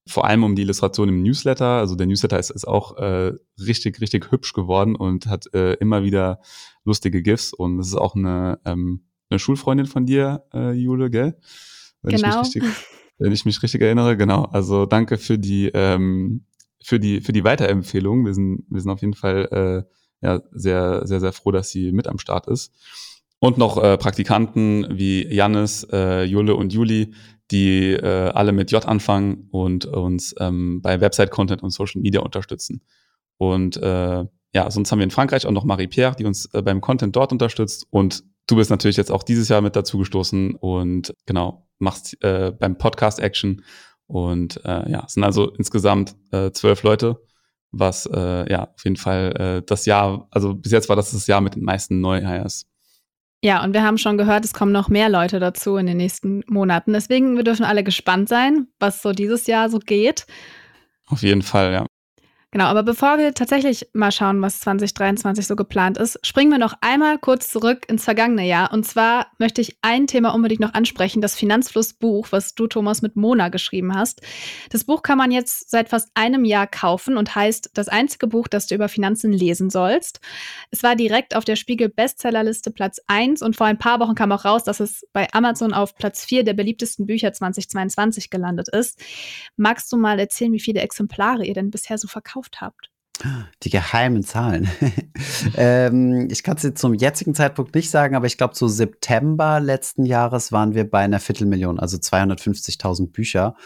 vor allem um die Illustration im Newsletter. Also der Newsletter ist, ist auch äh, richtig, richtig hübsch geworden und hat äh, immer wieder lustige GIFs. Und das ist auch eine, ähm, eine Schulfreundin von dir, äh, Jule, gell? Wenn genau. Ich mich richtig, wenn ich mich richtig erinnere, genau. Also danke für die, ähm, für die, für die Weiterempfehlung. Wir sind, wir sind auf jeden Fall äh, ja, sehr, sehr, sehr froh, dass sie mit am Start ist. Und noch äh, Praktikanten wie Jannis, äh, Jule und Juli, die äh, alle mit J anfangen und uns ähm, bei Website-Content und Social Media unterstützen. Und äh, ja, sonst haben wir in Frankreich auch noch Marie-Pierre, die uns äh, beim Content dort unterstützt. Und du bist natürlich jetzt auch dieses Jahr mit dazu gestoßen und genau, machst äh, beim Podcast Action. Und äh, ja, es sind also insgesamt äh, zwölf Leute, was äh, ja auf jeden Fall äh, das Jahr, also bis jetzt war das das Jahr mit den meisten Neuhires. Ja, und wir haben schon gehört, es kommen noch mehr Leute dazu in den nächsten Monaten. Deswegen, wir dürfen alle gespannt sein, was so dieses Jahr so geht. Auf jeden Fall, ja. Genau, aber bevor wir tatsächlich mal schauen, was 2023 so geplant ist, springen wir noch einmal kurz zurück ins vergangene Jahr. Und zwar möchte ich ein Thema unbedingt noch ansprechen, das Finanzflussbuch, was du, Thomas, mit Mona geschrieben hast. Das Buch kann man jetzt seit fast einem Jahr kaufen und heißt das einzige Buch, das du über Finanzen lesen sollst. Es war direkt auf der Spiegel Bestsellerliste Platz 1 und vor ein paar Wochen kam auch raus, dass es bei Amazon auf Platz 4 der beliebtesten Bücher 2022 gelandet ist. Magst du mal erzählen, wie viele Exemplare ihr denn bisher so verkauft gekauft habt? Die geheimen Zahlen. ähm, ich kann es jetzt zum jetzigen Zeitpunkt nicht sagen, aber ich glaube, zu September letzten Jahres waren wir bei einer Viertelmillion, also 250.000 Bücher.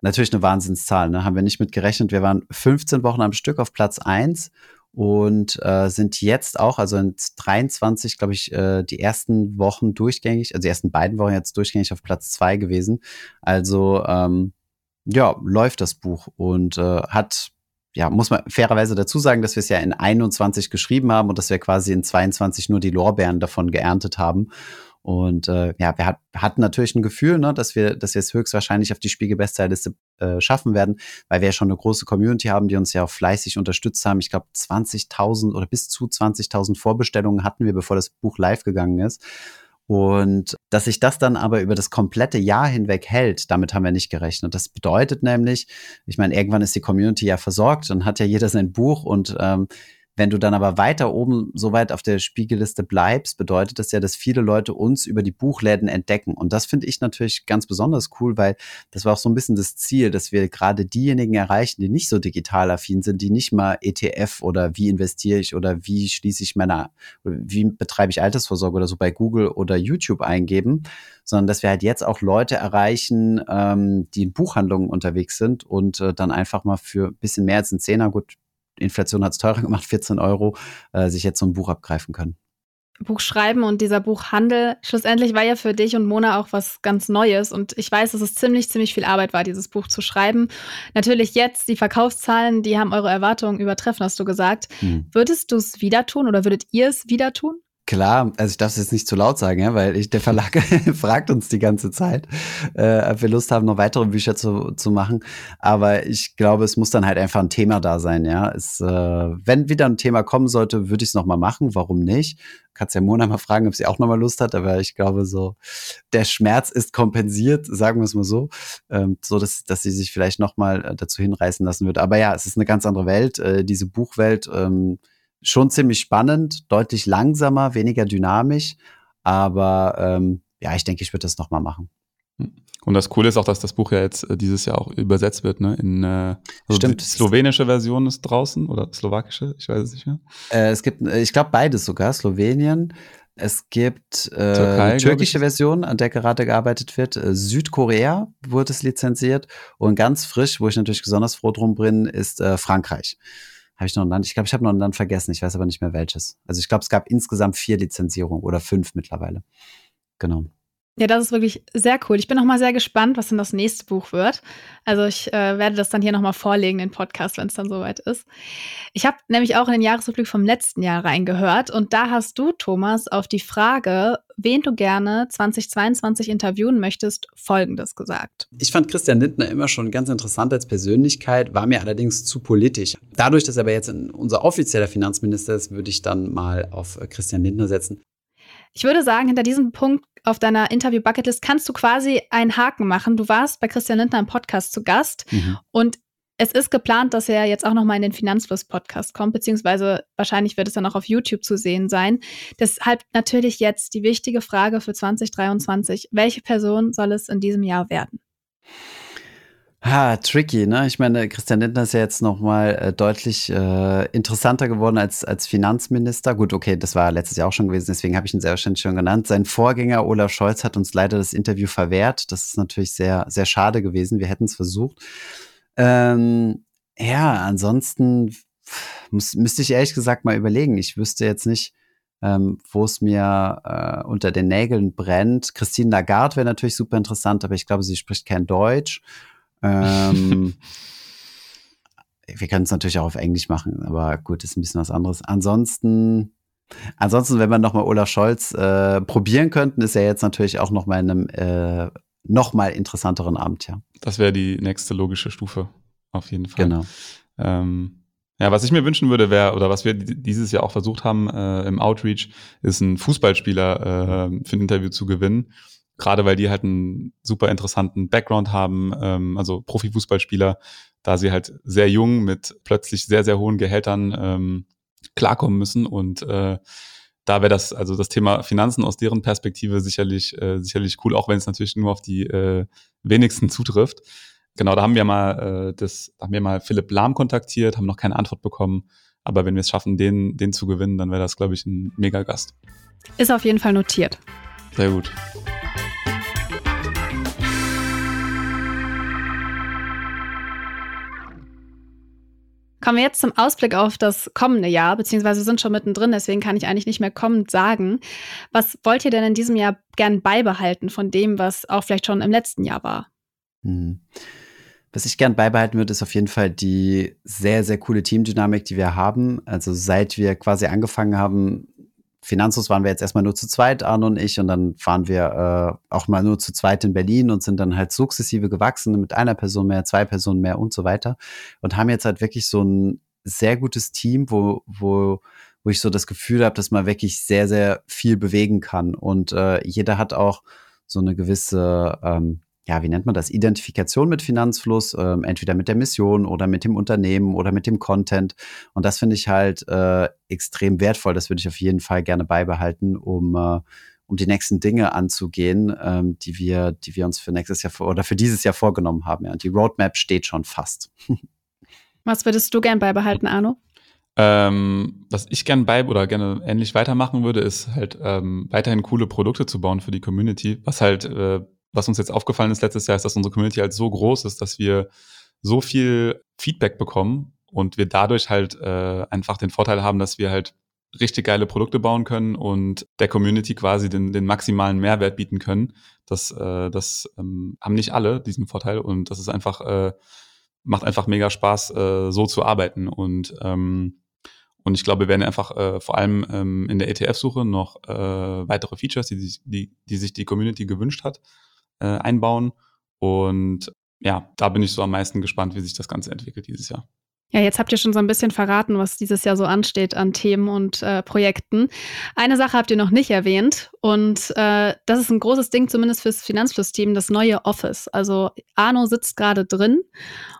Natürlich eine Wahnsinnszahl, ne? haben wir nicht mit gerechnet. Wir waren 15 Wochen am Stück auf Platz 1 und äh, sind jetzt auch, also in 23, glaube ich, äh, die ersten Wochen durchgängig, also die ersten beiden Wochen jetzt durchgängig auf Platz 2 gewesen. Also ähm, ja, läuft das Buch und äh, hat ja, muss man fairerweise dazu sagen, dass wir es ja in 21 geschrieben haben und dass wir quasi in 22 nur die Lorbeeren davon geerntet haben. Und äh, ja, wir hat, hatten natürlich ein Gefühl, ne, dass wir, dass wir es höchstwahrscheinlich auf die Spiegel-Bestsellerliste äh, schaffen werden, weil wir ja schon eine große Community haben, die uns ja auch fleißig unterstützt haben. Ich glaube, 20.000 oder bis zu 20.000 Vorbestellungen hatten wir, bevor das Buch live gegangen ist. Und dass sich das dann aber über das komplette Jahr hinweg hält, damit haben wir nicht gerechnet. Das bedeutet nämlich, ich meine, irgendwann ist die Community ja versorgt, dann hat ja jeder sein Buch und ähm, wenn du dann aber weiter oben so weit auf der Spiegelliste bleibst, bedeutet das ja, dass viele Leute uns über die Buchläden entdecken. Und das finde ich natürlich ganz besonders cool, weil das war auch so ein bisschen das Ziel, dass wir gerade diejenigen erreichen, die nicht so digital affin sind, die nicht mal ETF oder wie investiere ich oder wie schließe ich meine, wie betreibe ich Altersvorsorge oder so bei Google oder YouTube eingeben, sondern dass wir halt jetzt auch Leute erreichen, ähm, die in Buchhandlungen unterwegs sind und äh, dann einfach mal für ein bisschen mehr als ein Zehner, gut, Inflation hat es teurer gemacht, 14 Euro, äh, sich jetzt so ein Buch abgreifen können. Buch schreiben und dieser Buchhandel, schlussendlich war ja für dich und Mona auch was ganz Neues. Und ich weiß, dass es ziemlich, ziemlich viel Arbeit war, dieses Buch zu schreiben. Natürlich jetzt, die Verkaufszahlen, die haben eure Erwartungen übertreffen, hast du gesagt. Hm. Würdest du es wieder tun oder würdet ihr es wieder tun? Klar, also ich darf es jetzt nicht zu laut sagen, ja, weil ich, der Verlag fragt uns die ganze Zeit, äh, ob wir Lust haben, noch weitere Bücher zu, zu machen. Aber ich glaube, es muss dann halt einfach ein Thema da sein, ja. Es, äh, wenn wieder ein Thema kommen sollte, würde ich es nochmal machen. Warum nicht? Kannst ja Mona mal fragen, ob sie auch nochmal Lust hat, aber ich glaube so, der Schmerz ist kompensiert, sagen wir es mal so, ähm, so dass, dass sie sich vielleicht nochmal äh, dazu hinreißen lassen wird. Aber ja, es ist eine ganz andere Welt, äh, diese Buchwelt, ähm, schon ziemlich spannend, deutlich langsamer, weniger dynamisch. Aber ähm, ja, ich denke, ich würde das nochmal machen. Und das Coole ist auch, dass das Buch ja jetzt äh, dieses Jahr auch übersetzt wird, ne? In äh, also Stimmt. Die slowenische Version ist draußen oder slowakische, ich weiß es nicht mehr. Äh, es gibt, äh, ich glaube, beides sogar, Slowenien. Es gibt äh, Türkei, türkische Version, an der gerade gearbeitet wird. Äh, Südkorea wurde es lizenziert. Und ganz frisch, wo ich natürlich besonders froh drum bin, ist äh, Frankreich. Habe ich noch ein Land? Ich glaube, ich habe noch ein Land vergessen. Ich weiß aber nicht mehr welches. Also ich glaube, es gab insgesamt vier Lizenzierungen oder fünf mittlerweile. Genau. Ja, das ist wirklich sehr cool. Ich bin noch mal sehr gespannt, was denn das nächste Buch wird. Also ich äh, werde das dann hier noch mal vorlegen, den Podcast, wenn es dann soweit ist. Ich habe nämlich auch in den Jahresrückblick vom letzten Jahr reingehört und da hast du, Thomas, auf die Frage, wen du gerne 2022 interviewen möchtest, Folgendes gesagt. Ich fand Christian Lindner immer schon ganz interessant als Persönlichkeit, war mir allerdings zu politisch. Dadurch, dass er aber jetzt unser offizieller Finanzminister ist, würde ich dann mal auf Christian Lindner setzen. Ich würde sagen, hinter diesem Punkt auf deiner Interview-Bucketlist kannst du quasi einen Haken machen. Du warst bei Christian Lindner im Podcast zu Gast mhm. und es ist geplant, dass er jetzt auch noch mal in den Finanzfluss-Podcast kommt, beziehungsweise wahrscheinlich wird es dann auch auf YouTube zu sehen sein. Deshalb natürlich jetzt die wichtige Frage für 2023. Welche Person soll es in diesem Jahr werden? Ha, tricky, ne? Ich meine, Christian Lindner ist ja jetzt nochmal äh, deutlich äh, interessanter geworden als, als Finanzminister. Gut, okay, das war letztes Jahr auch schon gewesen, deswegen habe ich ihn sehr wahrscheinlich schon genannt. Sein Vorgänger Olaf Scholz hat uns leider das Interview verwehrt. Das ist natürlich sehr, sehr schade gewesen. Wir hätten es versucht. Ähm, ja, ansonsten muss, müsste ich ehrlich gesagt mal überlegen. Ich wüsste jetzt nicht, ähm, wo es mir äh, unter den Nägeln brennt. Christine Lagarde wäre natürlich super interessant, aber ich glaube, sie spricht kein Deutsch. Ähm, wir können es natürlich auch auf Englisch machen, aber gut, ist ein bisschen was anderes. Ansonsten, ansonsten, wenn wir nochmal Olaf Scholz äh, probieren könnten, ist er jetzt natürlich auch nochmal in einem äh, nochmal interessanteren Amt, ja. Das wäre die nächste logische Stufe, auf jeden Fall. Genau. Ähm, ja, was ich mir wünschen würde, wäre, oder was wir dieses Jahr auch versucht haben äh, im Outreach, ist ein Fußballspieler äh, für ein Interview zu gewinnen gerade weil die halt einen super interessanten Background haben, ähm, also Profifußballspieler, da sie halt sehr jung mit plötzlich sehr, sehr hohen Gehältern ähm, klarkommen müssen und äh, da wäre das, also das Thema Finanzen aus deren Perspektive sicherlich, äh, sicherlich cool, auch wenn es natürlich nur auf die äh, wenigsten zutrifft. Genau, da haben wir mal äh, das, da haben wir mal Philipp Lahm kontaktiert, haben noch keine Antwort bekommen. Aber wenn wir es schaffen, den, den zu gewinnen, dann wäre das, glaube ich, ein mega Gast. Ist auf jeden Fall notiert. Sehr gut. Kommen wir jetzt zum Ausblick auf das kommende Jahr, beziehungsweise sind schon mittendrin, deswegen kann ich eigentlich nicht mehr kommend sagen. Was wollt ihr denn in diesem Jahr gern beibehalten von dem, was auch vielleicht schon im letzten Jahr war? Hm. Was ich gern beibehalten würde, ist auf jeden Fall die sehr, sehr coole Teamdynamik, die wir haben. Also seit wir quasi angefangen haben, Finanzhaus waren wir jetzt erstmal nur zu zweit, Arno und ich, und dann waren wir äh, auch mal nur zu zweit in Berlin und sind dann halt sukzessive gewachsen mit einer Person mehr, zwei Personen mehr und so weiter. Und haben jetzt halt wirklich so ein sehr gutes Team, wo, wo, wo ich so das Gefühl habe, dass man wirklich sehr, sehr viel bewegen kann. Und äh, jeder hat auch so eine gewisse ähm, ja, wie nennt man das, Identifikation mit Finanzfluss, ähm, entweder mit der Mission oder mit dem Unternehmen oder mit dem Content. Und das finde ich halt äh, extrem wertvoll. Das würde ich auf jeden Fall gerne beibehalten, um, äh, um die nächsten Dinge anzugehen, ähm, die wir, die wir uns für nächstes Jahr vor, oder für dieses Jahr vorgenommen haben. Ja. Und die Roadmap steht schon fast. Was würdest du gern beibehalten, Arno? Ähm, was ich gern bei oder gerne ähnlich weitermachen würde, ist halt ähm, weiterhin coole Produkte zu bauen für die Community, was halt äh, was uns jetzt aufgefallen ist letztes Jahr, ist, dass unsere Community halt so groß ist, dass wir so viel Feedback bekommen und wir dadurch halt äh, einfach den Vorteil haben, dass wir halt richtig geile Produkte bauen können und der Community quasi den, den maximalen Mehrwert bieten können. Das, äh, das ähm, haben nicht alle diesen Vorteil und das ist einfach, äh, macht einfach mega Spaß, äh, so zu arbeiten. Und ähm, und ich glaube, wir werden einfach äh, vor allem ähm, in der ETF-Suche noch äh, weitere Features, die sich die, die sich die Community gewünscht hat, äh, einbauen. Und ja, da bin ich so am meisten gespannt, wie sich das Ganze entwickelt dieses Jahr. Ja, jetzt habt ihr schon so ein bisschen verraten, was dieses Jahr so ansteht an Themen und äh, Projekten. Eine Sache habt ihr noch nicht erwähnt und äh, das ist ein großes Ding, zumindest fürs Finanzfluss-Team, das neue Office. Also Arno sitzt gerade drin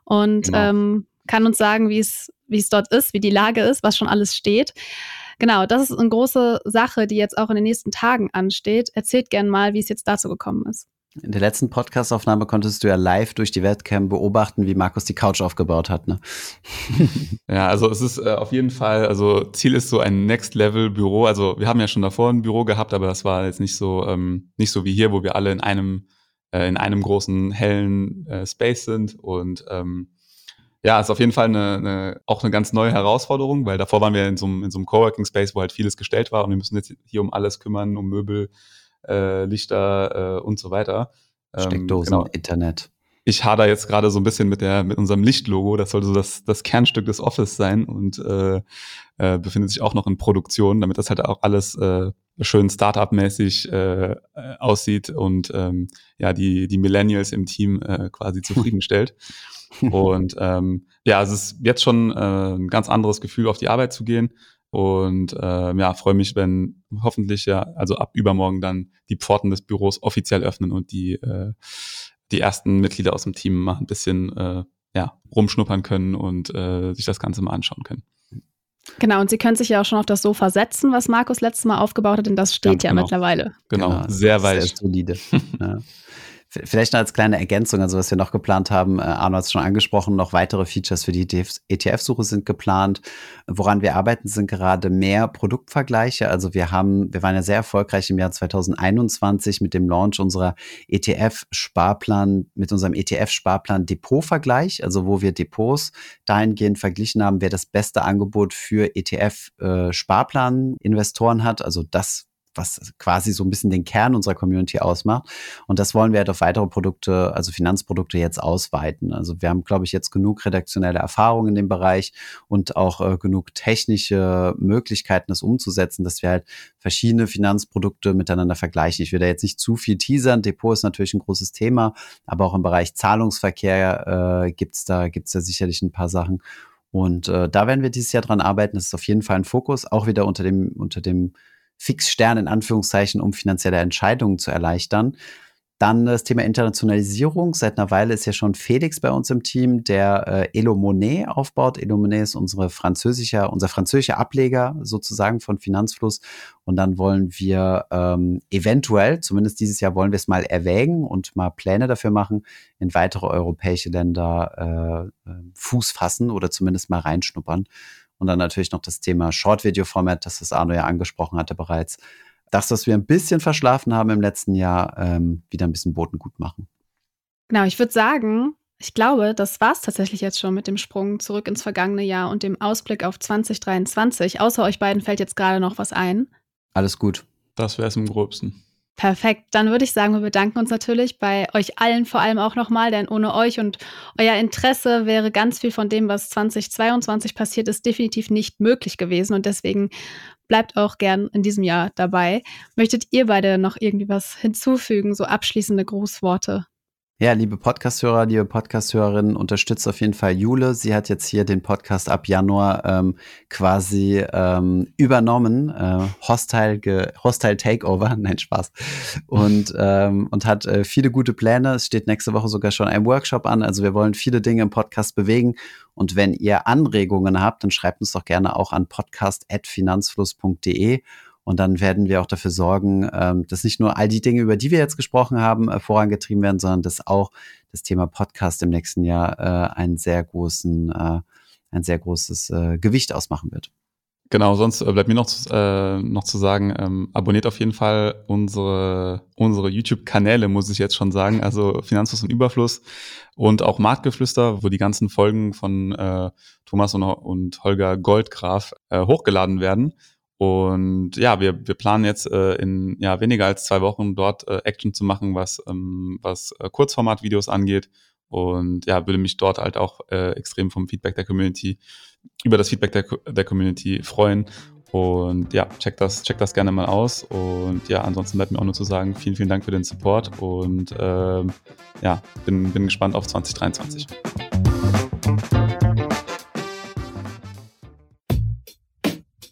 und genau. ähm, kann uns sagen, wie es wie es dort ist, wie die Lage ist, was schon alles steht. Genau, das ist eine große Sache, die jetzt auch in den nächsten Tagen ansteht. Erzählt gern mal, wie es jetzt dazu gekommen ist. In der letzten Podcastaufnahme konntest du ja live durch die Webcam beobachten, wie Markus die Couch aufgebaut hat. Ne? ja, also es ist äh, auf jeden Fall, also Ziel ist so ein Next-Level-Büro. Also wir haben ja schon davor ein Büro gehabt, aber das war jetzt nicht so, ähm, nicht so wie hier, wo wir alle in einem, äh, in einem großen, hellen äh, Space sind. Und ähm, ja, ist auf jeden Fall eine, eine, auch eine ganz neue Herausforderung, weil davor waren wir in so einem, in so einem Coworking Space, wo halt vieles gestellt war und wir müssen jetzt hier um alles kümmern, um Möbel, äh, Lichter äh, und so weiter. Ähm, Steckdosen, genau. Internet. Ich hader jetzt gerade so ein bisschen mit der mit unserem Lichtlogo. Das sollte so das, das Kernstück des Office sein und äh, äh, befindet sich auch noch in Produktion, damit das halt auch alles äh, schön Startup-mäßig äh, aussieht und ähm, ja die die Millennials im Team äh, quasi zufriedenstellt. und ähm, ja, es ist jetzt schon äh, ein ganz anderes Gefühl, auf die Arbeit zu gehen. Und äh, ja, freue mich, wenn hoffentlich ja, also ab übermorgen dann die Pforten des Büros offiziell öffnen und die, äh, die ersten Mitglieder aus dem Team mal ein bisschen äh, ja, rumschnuppern können und äh, sich das Ganze mal anschauen können. Genau, und Sie können sich ja auch schon auf das Sofa setzen, was Markus letztes Mal aufgebaut hat, denn das steht Ganz ja genau. mittlerweile. Genau, genau sehr weich. Sehr solide. ja. Vielleicht noch als kleine Ergänzung, also was wir noch geplant haben, äh, Arno hat es schon angesprochen, noch weitere Features für die ETF-Suche e sind geplant. Woran wir arbeiten, sind gerade mehr Produktvergleiche. Also wir haben, wir waren ja sehr erfolgreich im Jahr 2021 mit dem Launch unserer ETF-Sparplan, mit unserem ETF-Sparplan Depot-Vergleich, also wo wir Depots dahingehend verglichen haben, wer das beste Angebot für ETF-Sparplan-Investoren äh, hat, also das was quasi so ein bisschen den Kern unserer Community ausmacht. Und das wollen wir halt auf weitere Produkte, also Finanzprodukte jetzt ausweiten. Also wir haben, glaube ich, jetzt genug redaktionelle Erfahrung in dem Bereich und auch äh, genug technische Möglichkeiten, das umzusetzen, dass wir halt verschiedene Finanzprodukte miteinander vergleichen. Ich will da jetzt nicht zu viel teasern. Depot ist natürlich ein großes Thema, aber auch im Bereich Zahlungsverkehr äh, gibt's da, gibt's da sicherlich ein paar Sachen. Und äh, da werden wir dieses Jahr dran arbeiten. Das ist auf jeden Fall ein Fokus, auch wieder unter dem, unter dem Fixstern in Anführungszeichen, um finanzielle Entscheidungen zu erleichtern. Dann das Thema Internationalisierung. Seit einer Weile ist ja schon Felix bei uns im Team, der äh, Elo Monet aufbaut. Elo Monet ist unsere französischer, unser französischer Ableger sozusagen von Finanzfluss. Und dann wollen wir ähm, eventuell, zumindest dieses Jahr wollen wir es mal erwägen und mal Pläne dafür machen, in weitere europäische Länder äh, äh Fuß fassen oder zumindest mal reinschnuppern. Und dann natürlich noch das Thema Short-Video-Format, das das Arno ja angesprochen hatte bereits. Das, was wir ein bisschen verschlafen haben im letzten Jahr, ähm, wieder ein bisschen Boten gut machen. Genau, ich würde sagen, ich glaube, das war es tatsächlich jetzt schon mit dem Sprung zurück ins vergangene Jahr und dem Ausblick auf 2023. Außer euch beiden fällt jetzt gerade noch was ein. Alles gut. Das wäre es im gröbsten. Perfekt. Dann würde ich sagen, wir bedanken uns natürlich bei euch allen vor allem auch nochmal, denn ohne euch und euer Interesse wäre ganz viel von dem, was 2022 passiert ist, definitiv nicht möglich gewesen. Und deswegen bleibt auch gern in diesem Jahr dabei. Möchtet ihr beide noch irgendwie was hinzufügen, so abschließende Grußworte? Ja, liebe Podcasthörer, liebe Podcasthörerinnen, unterstützt auf jeden Fall Jule. Sie hat jetzt hier den Podcast ab Januar ähm, quasi ähm, übernommen, äh, Hostile, ge Hostile Takeover, nein Spaß, und ähm, und hat äh, viele gute Pläne. Es steht nächste Woche sogar schon ein Workshop an. Also wir wollen viele Dinge im Podcast bewegen. Und wenn ihr Anregungen habt, dann schreibt uns doch gerne auch an podcast@finanzfluss.de und dann werden wir auch dafür sorgen, ähm, dass nicht nur all die Dinge, über die wir jetzt gesprochen haben, äh, vorangetrieben werden, sondern dass auch das Thema Podcast im nächsten Jahr äh, einen sehr großen, äh, ein sehr großes Gewicht ausmachen wird. Genau, sonst bleibt mir noch, äh, noch zu sagen, ähm, abonniert auf jeden Fall unsere, unsere YouTube-Kanäle, muss ich jetzt schon sagen. Also Finanzfluss und Überfluss und auch Marktgeflüster, wo die ganzen Folgen von äh, Thomas und, und Holger Goldgraf äh, hochgeladen werden. Und ja, wir, wir planen jetzt äh, in ja, weniger als zwei Wochen dort äh, Action zu machen, was, ähm, was äh, Kurzformatvideos angeht. Und ja, würde mich dort halt auch äh, extrem vom Feedback der Community, über das Feedback der, der Community freuen. Und ja, check das, check das gerne mal aus. Und ja, ansonsten bleibt mir auch nur zu sagen, vielen, vielen Dank für den Support und ähm, ja, bin, bin gespannt auf 2023.